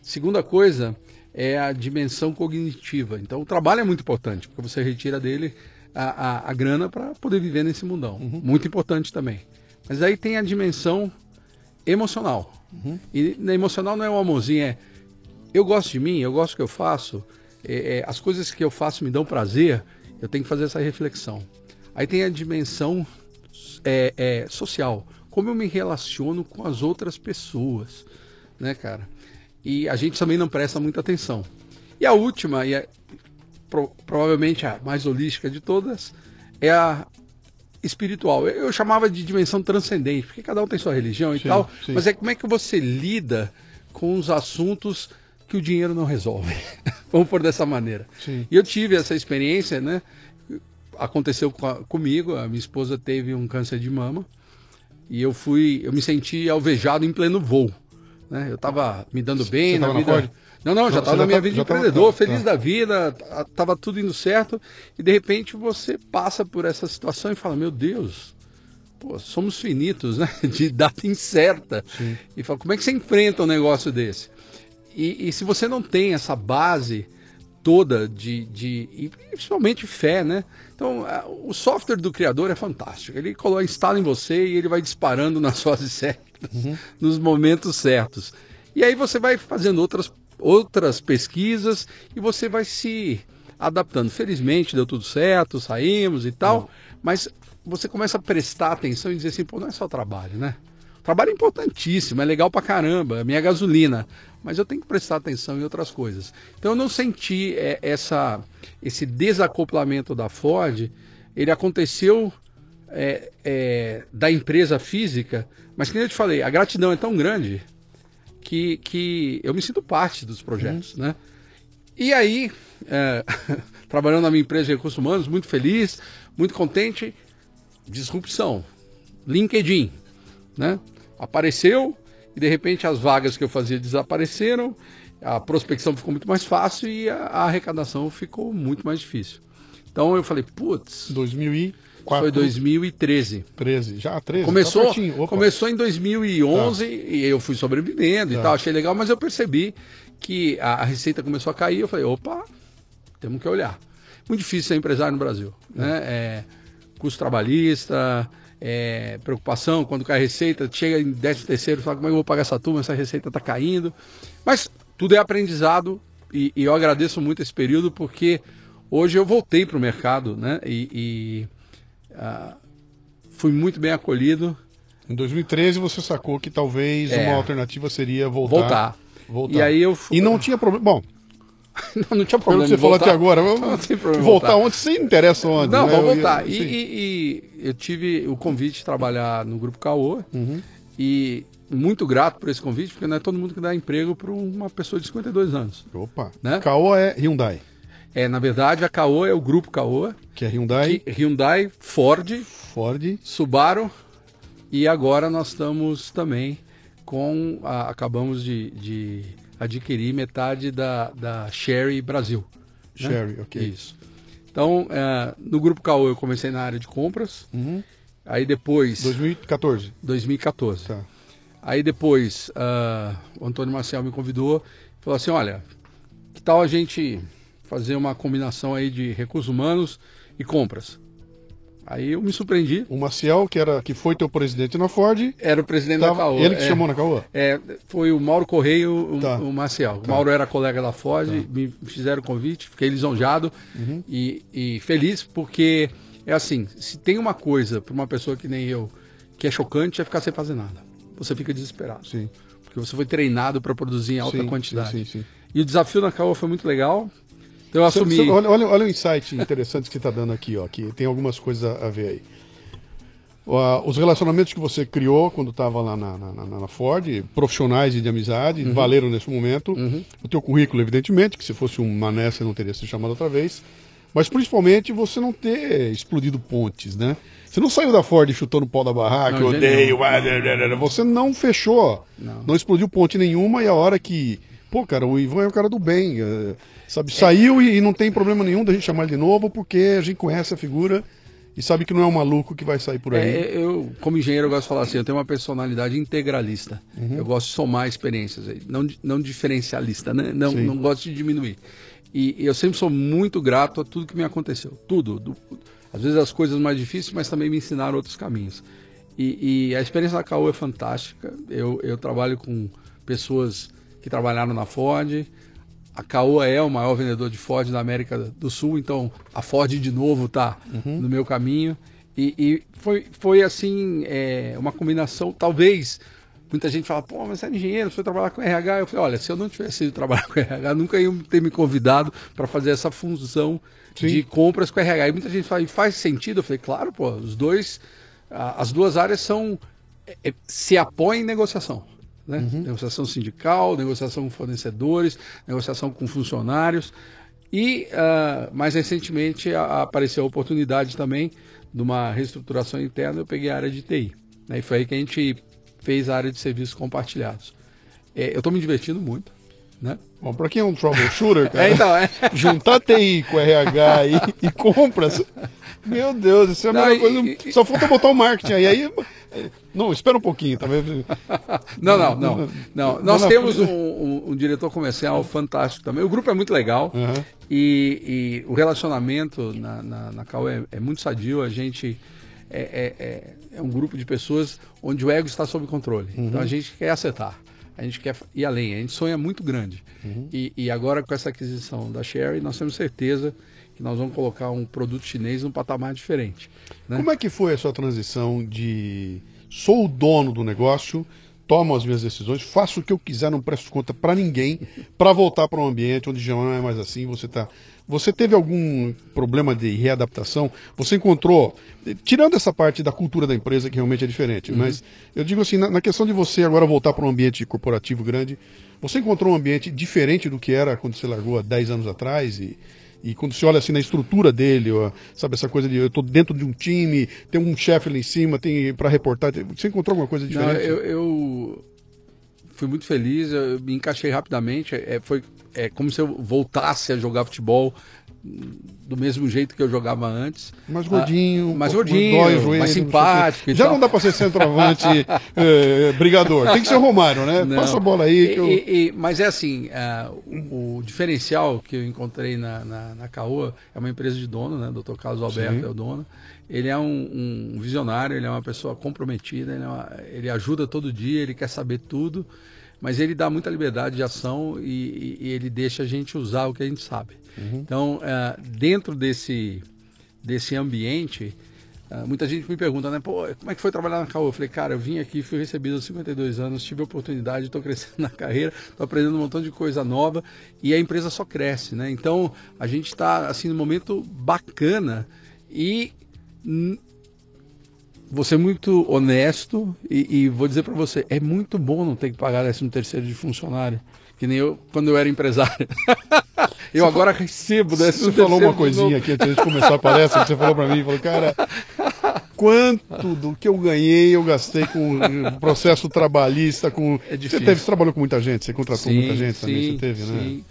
Segunda coisa é a dimensão cognitiva. Então, o trabalho é muito importante, porque você retira dele a, a, a grana para poder viver nesse mundão. Muito importante também. Mas aí tem a dimensão emocional. E na emocional não é uma amorzinho, é eu gosto de mim, eu gosto do que eu faço, é, é, as coisas que eu faço me dão prazer, eu tenho que fazer essa reflexão. Aí tem a dimensão é, é, social, como eu me relaciono com as outras pessoas, né, cara? E a gente também não presta muita atenção. E a última, e é pro- provavelmente a mais holística de todas, é a espiritual. Eu, eu chamava de dimensão transcendente, porque cada um tem sua religião e Sim, tal, sim. mas é como é que você lida com os assuntos que o dinheiro não resolve. (laughs) Vamos por dessa maneira. Sim. E eu tive essa experiência, né? Aconteceu com a- comigo, a minha esposa teve um câncer de mama e eu fui, eu me senti alvejado em pleno voo, né? Eu tava me dando bem Você na vida. Ford? Não, não, já estava na minha tá- vida de empreendedor, tá, feliz tá. da vida, t- tava tudo indo certo e de repente você passa por essa situação e fala, meu Deus, pô, somos finitos, né? (laughs) De data incerta. E fala, como é que você enfrenta um negócio desse? E, e se você não tem essa base toda de, de e principalmente fé, né? Então, o software do criador é fantástico. Ele coloca, instala em você e ele vai disparando (laughs) nas fases (laughs) certas, nos momentos certos. E aí você vai fazendo outras, outras pesquisas e você vai se adaptando. Felizmente deu tudo certo, saímos e tal, mas você começa a prestar atenção e dizer assim, pô, não é só trabalho, né? Trabalho é importantíssimo, é legal pra caramba, é minha gasolina. mas eu tenho que prestar atenção em outras coisas. Então eu não senti é, essa, esse desacoplamento da Ford, ele aconteceu é, é, da empresa física, mas como eu te falei, a gratidão é tão grande que, que eu me sinto parte dos projetos, uhum. né? E aí, é, (laughs) trabalhando na minha empresa de recursos humanos, muito feliz, muito contente, disrupção, LinkedIn, né? Apareceu e de repente as vagas que eu fazia desapareceram, a prospecção ficou muito mais fácil e a, a arrecadação ficou muito mais difícil. Então eu falei, putz. 2004. Foi 2013. 13, já 13. Começou, tá começou em 2011 tá. e eu fui sobrevivendo tá. e tal, achei legal, mas eu percebi que a, a, receita começou a cair. Eu falei, opa, temos que olhar. Muito difícil ser empresário no Brasil, né? É, custo trabalhista, é, preocupação quando cai a receita, chega em 13 terceiro, fala como é que eu vou pagar essa turma, essa receita está caindo. Mas tudo é aprendizado e, e, eu agradeço muito esse período porque hoje eu voltei para o mercado né? e, e uh, fui muito bem acolhido. Em 2013 você sacou que talvez é, uma alternativa seria voltar. Voltar. voltar. E aí eu fui... E não tinha problema. Bom, (laughs) não, não tinha problema. Pelo que você falou até agora, (laughs) não tem problema voltar, voltar onde você interessa onde. Não, né? vamos voltar. E, e, e, eu tive o convite de trabalhar no Grupo Caô uhum. e muito grato por esse convite, porque não é todo mundo que dá emprego para uma pessoa de 52 anos. Opa! Né? Caô é Hyundai. É, na verdade, a Caô é o Grupo Caô. Que é Hyundai. Que, Hyundai, Ford. Ford. Subaru. E agora nós estamos também com. A, acabamos de, de adquirir metade da, da Sherry Brasil. Né? Sherry, ok. Isso. Então, é, no Grupo Caô eu comecei na área de compras. Uhum. Aí depois... 2014. 2014. Tá. Aí depois uh, o Antônio Marcel me convidou e falou assim, olha, que tal a gente fazer uma combinação aí de recursos humanos e compras? Aí eu me surpreendi. O Maciel, que, era, que foi teu presidente na Ford. Era o presidente tava, da Caoa. Ele que é, chamou na Caoa? É, foi o Mauro Correia e tá. o Maciel. Tá. O Mauro era colega da Ford, tá. me fizeram o convite, fiquei lisonjado uhum. e, e feliz, porque é assim: se tem uma coisa para uma pessoa que nem eu que é chocante, é ficar sem fazer nada. Você fica desesperado. Sim. Porque você foi treinado para produzir em alta sim, quantidade. Sim, sim, e o desafio na Caoa foi muito legal. Eu assumi. Olha, olha, olha o insight interessante que você está dando aqui, ó, que tem algumas coisas a, ver aí. Uh, os relacionamentos que você criou quando estava lá na, na, na, Ford, profissionais e de amizade, uhum. valeram nesse momento. Uhum. O teu currículo, evidentemente, que se fosse um mané você não teria se chamado outra vez. Mas principalmente você não ter explodido pontes, né? Você não saiu da Ford chutando o pau da barraca, não, odeio, você não fechou, não. não explodiu ponte nenhuma e a hora que Pô, cara, o Ivan é o cara do bem. É, sabe, saiu e, e, não tem problema nenhum da gente chamar ele de novo, porque a gente conhece a figura e sabe que não é um maluco que vai sair por aí. É, eu, como engenheiro, eu gosto de falar assim, eu tenho uma personalidade integralista. Uhum. Eu gosto de somar experiências, não, não diferencialista, né? Não, não gosto de diminuir. E, e, eu sempre sou muito grato a tudo que me aconteceu. Tudo. Do, às vezes as coisas mais difíceis, mas também me ensinaram outros caminhos. E, e a experiência da Caô é fantástica. Eu, eu trabalho com pessoas que trabalharam na Ford. A Caoa é o maior vendedor de Ford da América do Sul, então a Ford de novo está uhum. no meu caminho. E, e foi, foi assim, é, uma combinação, talvez. Muita gente fala, pô, mas você é engenheiro, você foi trabalhar com RH. Eu falei, olha, se eu não tivesse ido trabalhar (laughs) com RH, nunca ia ter me convidado para fazer essa função Sim. de compras com RH. E muita gente fala, faz sentido? Eu falei, claro, pô, os dois, as duas áreas são, é, se apoiam em negociação né? Uhum. Negociação sindical, negociação com fornecedores, negociação com funcionários. E uh, mais recentemente a, apareceu a oportunidade também de uma reestruturação interna, eu peguei a área de TI. Né? E foi aí que a gente fez a área de serviços compartilhados. É, eu estou me divertindo muito. Né? Bom, para quem é um troubleshooter, (laughs) cara, é, então, é. juntar TI com RH e, e compras, meu Deus, isso é a melhor coisa. E, Só falta botar o marketing aí. aí não, espera um pouquinho também. (laughs) Não, não, não. não. Nós temos um, um, um, diretor comercial fantástico também. O grupo é muito legal uhum. e, e, o relacionamento na, na, na Cal é, é, muito sadio. A gente é, é, é, é, um grupo de pessoas onde o ego está sob controle. Uhum. Então a gente quer acertar. A gente quer ir além, a gente sonha muito grande. Uhum. E, e agora com essa aquisição da Sherry, nós temos certeza que nós vamos colocar um produto chinês num patamar diferente. Né? Como é que foi a sua transição de sou o dono do negócio, tomo as minhas decisões, faço o que eu quiser, não presto conta para ninguém, para voltar para um ambiente onde já não é mais assim. Você tá, você teve algum problema de readaptação? Você encontrou, tirando essa parte da cultura da empresa que realmente é diferente, uhum. mas eu digo assim, na, na questão de você agora voltar para um ambiente corporativo grande, você encontrou um ambiente diferente do que era quando você largou há 10 anos atrás e e quando você olha assim na estrutura dele, ó, sabe essa coisa de eu estou dentro de um time, tem um chefe lá em cima, tem para reportar, você encontrou alguma coisa diferente? Não, eu, eu, fui muito feliz, eu me encaixei rapidamente. É, foi é como se eu voltasse a jogar futebol do mesmo jeito que eu jogava antes. Mais gordinho, ah, mais gordinho, joelho, mais simpático. Já não dá para ser centroavante é, (laughs) brigador. Tem que ser o Romário, né? Não. Passa a bola aí. Eu... E, e, mas é assim, uh, o, o, diferencial que eu encontrei na, na, na Caoa é uma empresa de dono, né? Dr. Carlos Alberto Sim. é o dono. Ele é um, um, visionário, ele é uma pessoa comprometida, ele, é uma, ele ajuda todo dia, ele quer saber tudo mas ele dá muita liberdade de ação e, e, ele deixa a gente usar o que a gente sabe. Uhum. Então, é, dentro desse, desse ambiente, é, muita gente me pergunta, né, pô, como é que foi trabalhar na Caô? Eu falei, cara, eu vim aqui, fui recebido aos 52 anos, tive a oportunidade, estou crescendo (laughs) na carreira, estou aprendendo um montão de coisa nova e a empresa só cresce, né? Então, a gente está, assim, num momento bacana e vou ser muito honesto e, e vou dizer para você, é muito bom não ter que pagar 13 terceiro de funcionário. Que nem eu, quando eu era empresário. (laughs) eu você agora falou, recebo desse Você falou uma coisinha aqui antes de começar a palestra, você falou para mim, falou, cara, quanto do que eu ganhei eu gastei com o processo trabalhista, com... É difícil. Você, teve, você trabalhou com muita gente, você contratou sim, muita gente sim, também, você teve, né?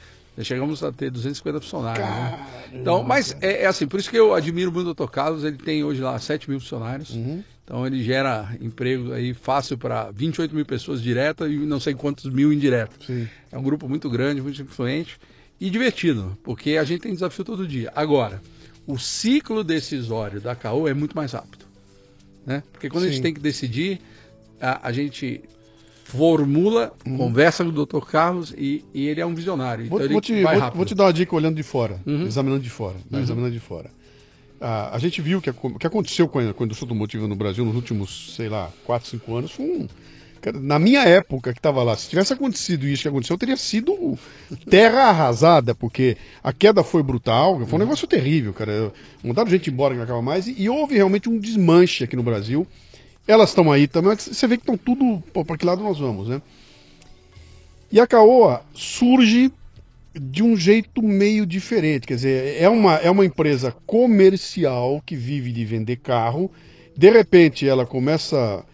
Chegamos a ter 250 funcionários. Né? Então, mas é, é, assim, por isso que eu admiro muito o Dr. Carlos, ele tem hoje lá 7 mil funcionários. Uhum. Então ele gera emprego aí fácil para 28 mil pessoas diretas e não sei quantos mil indiretos. Sim. É um grupo muito grande, muito influente e divertido, porque a gente tem desafio todo dia. Agora, o ciclo decisório da CAO é muito mais rápido. Né? Porque quando Sim. a gente tem que decidir, a, a gente formula, uhum. conversa com o Dr. Carlos e, e, ele é um visionário. Vou, então vou, te, vou, vou, te, dar uma dica olhando de fora, uhum. examinando de fora. Né? Uhum. Examinando de fora. Ah, a gente viu que o que aconteceu com a, com a indústria automotiva no Brasil nos últimos, sei lá, 4, 5 anos foi um. Na minha época que estava lá, se tivesse acontecido isso que aconteceu, teria sido terra arrasada, porque a queda foi brutal, foi um uhum. negócio terrível, cara. Mandaram gente embora que não acaba mais, e, e houve realmente um desmanche aqui no Brasil. Elas estão aí também, você vê que estão tudo. Para que lado nós vamos, né? E a Caoa surge de um jeito meio diferente. Quer dizer, é uma, é uma empresa comercial que vive de vender carro. De repente, ela começa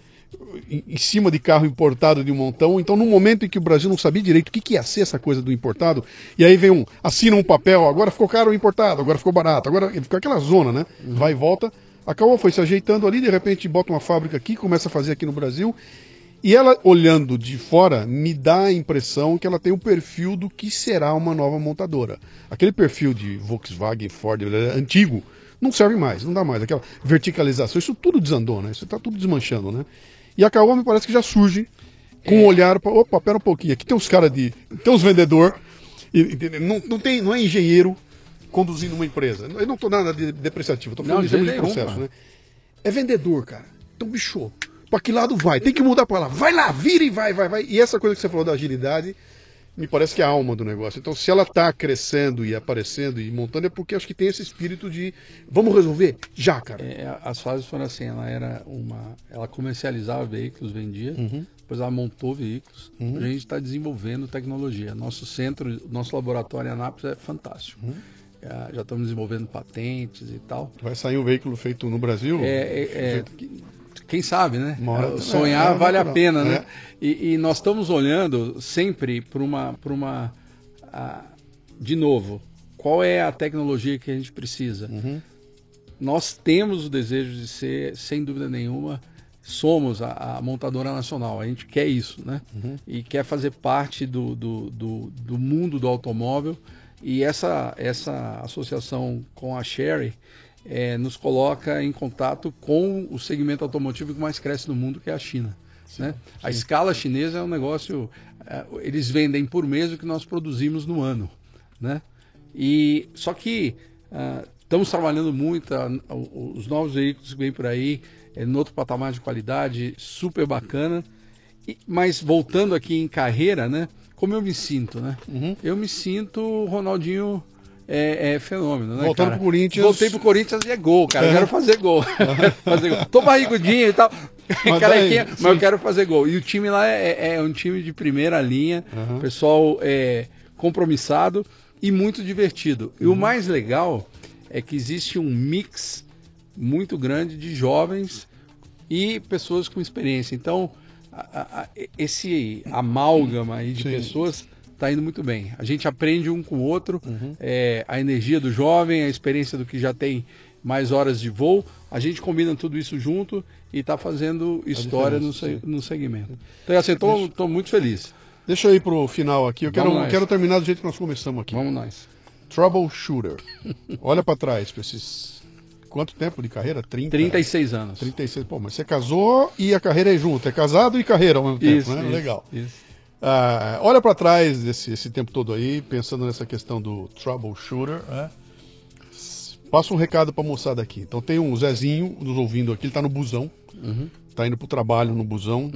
em, cima de carro importado de um montão. Então, no momento em que o Brasil não sabia direito o que, que ia ser essa coisa do importado, e aí vem um, assina um papel, agora ficou caro o importado, agora ficou barato, agora fica aquela zona, né? Vai e volta. A Caoa foi se ajeitando ali, de repente bota uma fábrica aqui, começa a fazer aqui no Brasil. E ela, olhando de fora, me dá a impressão que ela tem o perfil do que será uma nova montadora. Aquele perfil de Volkswagen, Ford, antigo, não serve mais, não dá mais. Aquela verticalização, isso tudo desandou, né? Isso está tudo desmanchando, né? E a Caoa me parece que já surge com é. um olhar para. Opa, pera um pouquinho, aqui tem uns caras de. Tem uns vendedor, e, não, não, tem, não é engenheiro, conduzindo uma empresa. Eu não estou nada de depreciativo, estou falando de processo, né? É vendedor, cara. Então, bicho, para que lado vai? Tem que mudar para lá. Vai lá, vira e vai, vai, vai. E essa coisa que você falou da agilidade, me parece que é a alma do negócio. Então, se ela está crescendo e aparecendo e montando, é porque acho que tem esse espírito de vamos resolver já, cara. É, as fases foram assim, ela era uma. Ela comercializava veículos, vendia. Uhum. Depois ela montou veículos. Uhum. A gente está desenvolvendo tecnologia. Nosso centro, nosso laboratório em Anápolis é fantástico. Uhum já estamos desenvolvendo patentes e tal. Vai sair um veículo feito no Brasil? É, é, é quem sabe, né? Hora, Sonhar é, é vale a pena, né? É. E, e, nós estamos olhando sempre para uma, para uma, a, de novo, qual é a tecnologia que a gente precisa? Uhum. Nós temos o desejo de ser, sem dúvida nenhuma, somos a, a, montadora nacional. A gente quer isso, né? Uhum. E quer fazer parte do, do, do, do mundo do automóvel e essa, essa associação com a Sherry é, nos coloca em contato com o segmento automotivo que mais cresce no mundo, que é a China. Sim, né? Sim. A escala chinesa é um negócio. É, eles vendem por mês o que nós produzimos no ano. Né? E, só que uh, estamos trabalhando muito, uh, os novos veículos que vêm por aí, é, no outro patamar de qualidade, super bacana. E- mas voltando aqui em carreira, né? Como eu me sinto, né? Uhum. Eu me sinto Ronaldinho é, é fenômeno, né? Voltando cara? pro Corinthians. Voltei pro Corinthians e é gol, cara. Eu É. quero fazer gol. (laughs) fazer gol. Tô barrigudinho e tal. Mas (laughs) Carequinha, daí, mas eu quero fazer gol. E o time lá é, é um time de primeira linha, Uhum. pessoal é, compromissado e muito divertido. E o Uhum. mais legal é que existe um mix muito grande de jovens e pessoas com experiência. Então, a- a- esse amálgama aí de Sim. pessoas está indo muito bem. A gente aprende um com o outro, Uhum. é, a energia do jovem, a experiência do que já tem mais horas de voo. A gente combina tudo isso junto e está fazendo história no, se- no segmento. Então, assim, estou muito feliz. Deixa eu ir pro final aqui. Eu quero, nós. quero terminar do jeito que nós começamos aqui. Vamos nós. Troubleshooter. Olha pra trás, pra esses. Quanto tempo de carreira? 30? 36 anos. 36. Pô, mas você casou e a carreira é junto. É casado e carreira ao mesmo tempo, Isso, né? isso, Legal. isso. Ah, olha pra trás desse esse tempo todo aí, pensando nessa questão do troubleshooter, né? Passa um recado pra moçada aqui. Então tem um Zezinho nos ouvindo aqui, ele tá no busão. Tá indo pro trabalho no busão.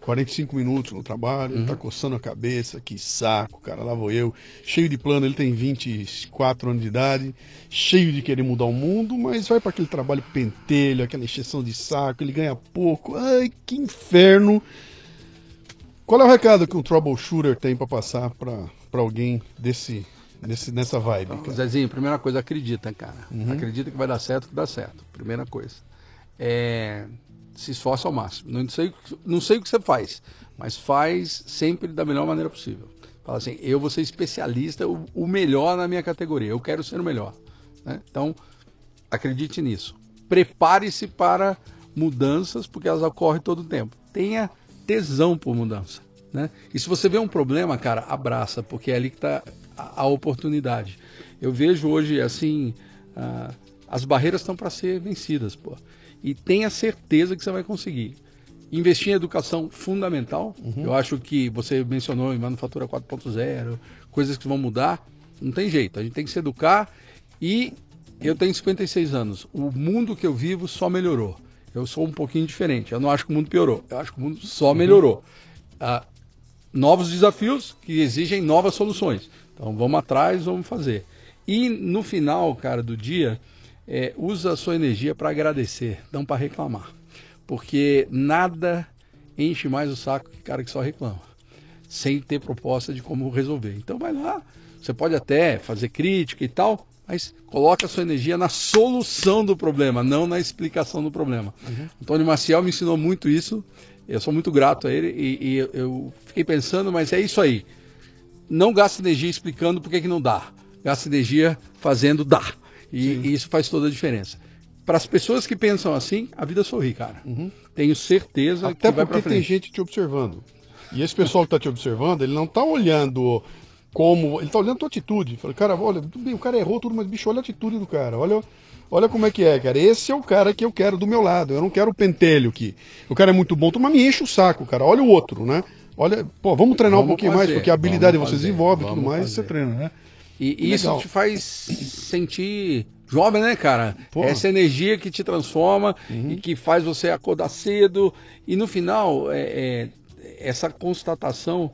45 minutos no trabalho, tá coçando a cabeça, que saco, cara, lá vou eu. Cheio de plano, ele tem 24 anos de idade, cheio de querer mudar o mundo, mas vai para aquele trabalho pentelho, aquela encheção de saco, ele ganha pouco. Ai, que inferno. Qual é o recado que um troubleshooter tem para passar para alguém desse, desse, nessa vibe? cara? Zezinho, primeira coisa, acredita, cara. Uhum. Acredita que vai dar certo, que dá certo. Primeira coisa. É, se esforça ao máximo. Não sei, não sei o que você faz, mas faz sempre da melhor maneira possível. Fala assim, eu vou ser especialista, o, o melhor na minha categoria. Eu quero ser o melhor. né? Então, acredite nisso. Prepare-se para mudanças, porque elas ocorrem todo o tempo. Tenha tesão por mudança. Né? E se você vê um problema, cara, abraça, porque é ali que está a, a oportunidade. Eu vejo hoje, assim, ah, as barreiras estão para ser vencidas, pô. E tenha certeza que você vai conseguir. Investir em educação fundamental. Eu acho que você mencionou em Manufatura 4.0, coisas que vão mudar. Não tem jeito. A gente tem que se educar e eu tenho 56 anos. O mundo que eu vivo só melhorou. Eu sou um pouquinho diferente. Eu não acho que o mundo piorou. Eu acho que o mundo só melhorou. Ah, novos desafios que exigem novas soluções. Então vamos atrás, vamos fazer. E no final, cara, do dia, é, usa a sua energia para agradecer, não para reclamar. Porque nada enche mais o saco que cara que só reclama, sem ter proposta de como resolver. Então vai lá, você pode até fazer crítica e tal, mas coloca a sua energia na solução do problema, não na explicação do problema. Antônio Maciel me ensinou muito isso, eu sou muito grato a ele e, e eu- eu fiquei pensando, mas é isso aí. Não gasta energia explicando por que, que não dá. Gasta energia fazendo dar. E, e isso faz toda a diferença. Para as pessoas que pensam assim, a vida sorri, cara. Tenho certeza Até que vai porque tem gente te observando. E esse pessoal que está te observando, ele não está olhando como. Ele está olhando a tua atitude. Fala, cara, olha, tudo bem, o cara errou tudo, mas bicho, olha a atitude do cara. Olha, olha como é que é, cara. Esse é o cara que eu quero do meu lado. Eu não quero o pentelho aqui. O cara é muito bom, mas me enche o saco, cara. Olha o outro, né? Olha, pô, vamos treinar um Vamos pouquinho mais, fazer, porque a habilidade vamos você fazer, desenvolve e tudo mais, fazer. você treina, né? E, e isso te faz sentir jovem, né, cara? Pô. Uhum. Essa energia que te transforma e que faz você acordar cedo. E no final, é, é, essa constatação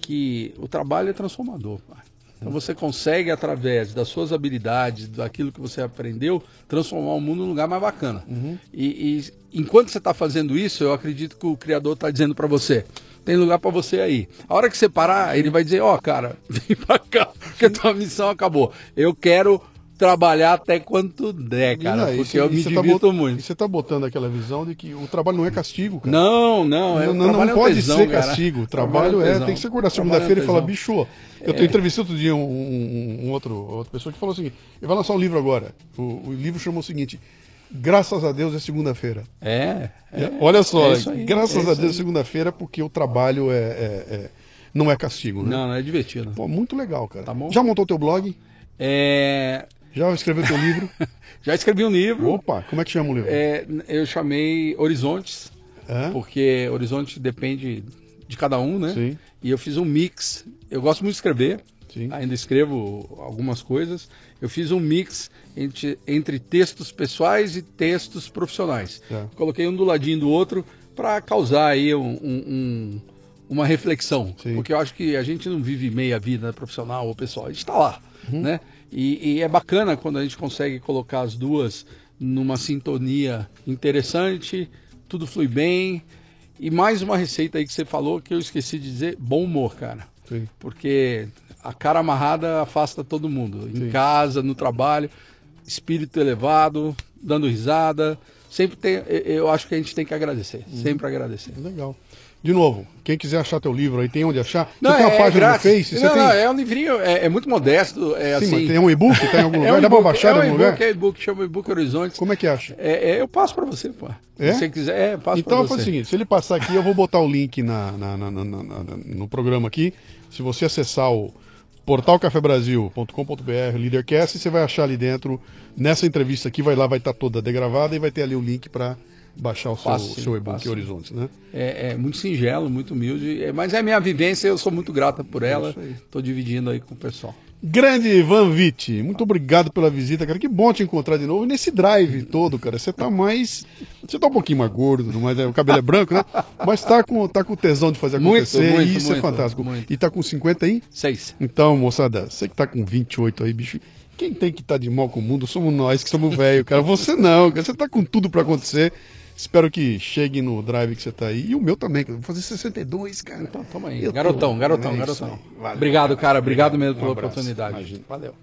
que o trabalho é transformador. Cara. Então você consegue, através das suas habilidades, daquilo que você aprendeu, transformar o mundo num lugar mais bacana. Uhum. E, e enquanto você está fazendo isso, eu acredito que o Criador está dizendo para você: tem lugar para você aí. A hora que você parar, ele vai dizer: Ó, cara, (laughs) vem para cá, porque a tua missão acabou. Eu quero trabalhar até quanto der, cara, não, porque eu me tá divirto bot- muito. E você está botando aquela visão de que o trabalho não é castigo, cara. Não, não, é, Não, não, trabalho não é pode tesão, ser cara. castigo. O trabalho um é. tesão. Tem que ser acordar Trabalho é segunda-feira e falar, bicho. Eu é. entrevistei outro dia um, um- um outro, outra pessoa que falou assim: ele vai lançar um livro agora. O, o livro chamou o seguinte: Graças a Deus é segunda-feira. É, é. Olha só, é aí, graças é a Deus é segunda-feira, porque o trabalho é, é- é- não é castigo, né? Não, não é divertido. Pô, muito legal, cara. Tá. Já montou teu blog? É, Já escreveu teu livro? (laughs) já escrevi um livro. Opa, como é que chama o livro? É, eu chamei Horizontes, É? porque Horizonte depende de cada um, né? Sim. E eu fiz um mix. Eu gosto muito de escrever, Sim. ainda escrevo algumas coisas. Eu fiz um mix entre, entre textos pessoais e textos profissionais. Tá. Coloquei um do ladinho do outro para causar aí um, um- um- uma reflexão. Sim. Porque eu acho que a gente não vive meia vida profissional ou pessoal, a gente está lá. Né? E, e é bacana quando a gente consegue colocar as duas numa sintonia interessante, tudo flui bem. E mais uma receita aí que você falou que eu esqueci de dizer, bom humor, cara. Sim. Porque a cara amarrada afasta todo mundo. Em Sim. casa, no trabalho, espírito elevado, dando risada. Sempre tem, eu acho que a gente tem que agradecer, Uhum. sempre agradecer. Legal. De novo, quem quiser achar teu livro aí, tem onde achar? Não, você tem uma é página no Face? Você não, tem... não, é um livrinho, é, é muito modesto, é Sim, assim. mas tem um e-book? Tá em (laughs) algum lugar? é um Dá pra baixar é em um algum lugar? e-book, é e-book, chama e-book Horizontes. Como é que acha? É, é, eu passo pra você, pô. É? Se você quiser, é, passo Então pra faz o você. seguinte, se ele passar aqui, eu vou botar o link na- na- na- na- no programa aqui. Se você acessar o portalcafebrasil.com.br, Leadercast, você vai achar ali dentro, nessa entrevista aqui, vai lá, vai estar toda degravada e vai ter ali o link para baixar o seu, sim, seu e-book. Horizontes, né? É, é muito singelo, muito humilde, é, mas é minha vivência, eu sou muito grata por ela. isso aí. Tô dividindo aí com o pessoal. Grande Ivan Vitti, muito obrigado pela visita, cara. Que bom te encontrar de novo. Nesse drive todo, cara, você tá mais. Você tá um pouquinho mais gordo, tudo mais, é, o cabelo é branco, né? Mas tá com, tá com tesão de fazer acontecer. muito, isso é muito, fantástico. muito. E tá com 50 aí? Seis. Então, moçada, você que tá com 28 aí, bicho. Quem tem que estar tá de mal com o mundo somos nós que somos velho, cara. Você não, cara. Você tá com tudo pra acontecer. Espero que chegue no drive que você tá aí. E o meu também, cara. Vou fazer 62, cara. Então, toma aí. Eu tô- Garotão, garotão, É garotão. Valeu. Obrigado, cara. Obrigado, mesmo Um pela oportunidade. Imagina. Valeu.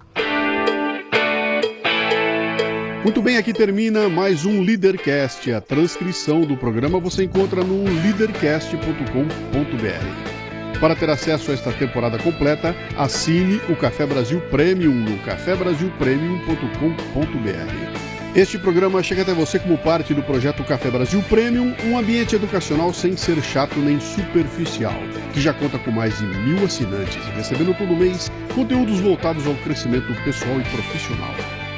Muito bem, aqui termina mais um Leadercast. A transcrição do programa você encontra no leadercast.com.br. Para ter acesso a esta temporada completa, assine o Café Brasil Premium no cafebrasilpremium.com.br. Este programa chega até você como parte do projeto Café Brasil Premium, um ambiente educacional sem ser chato nem superficial, que já conta com mais de mil assinantes, recebendo todo mês conteúdos voltados ao crescimento pessoal e profissional.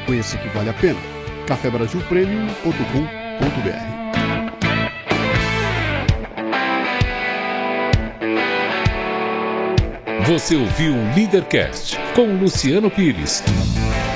Conheça que vale a pena. cafebrasilpremium.com.br Você ouviu o Leadercast com Luciano Pires.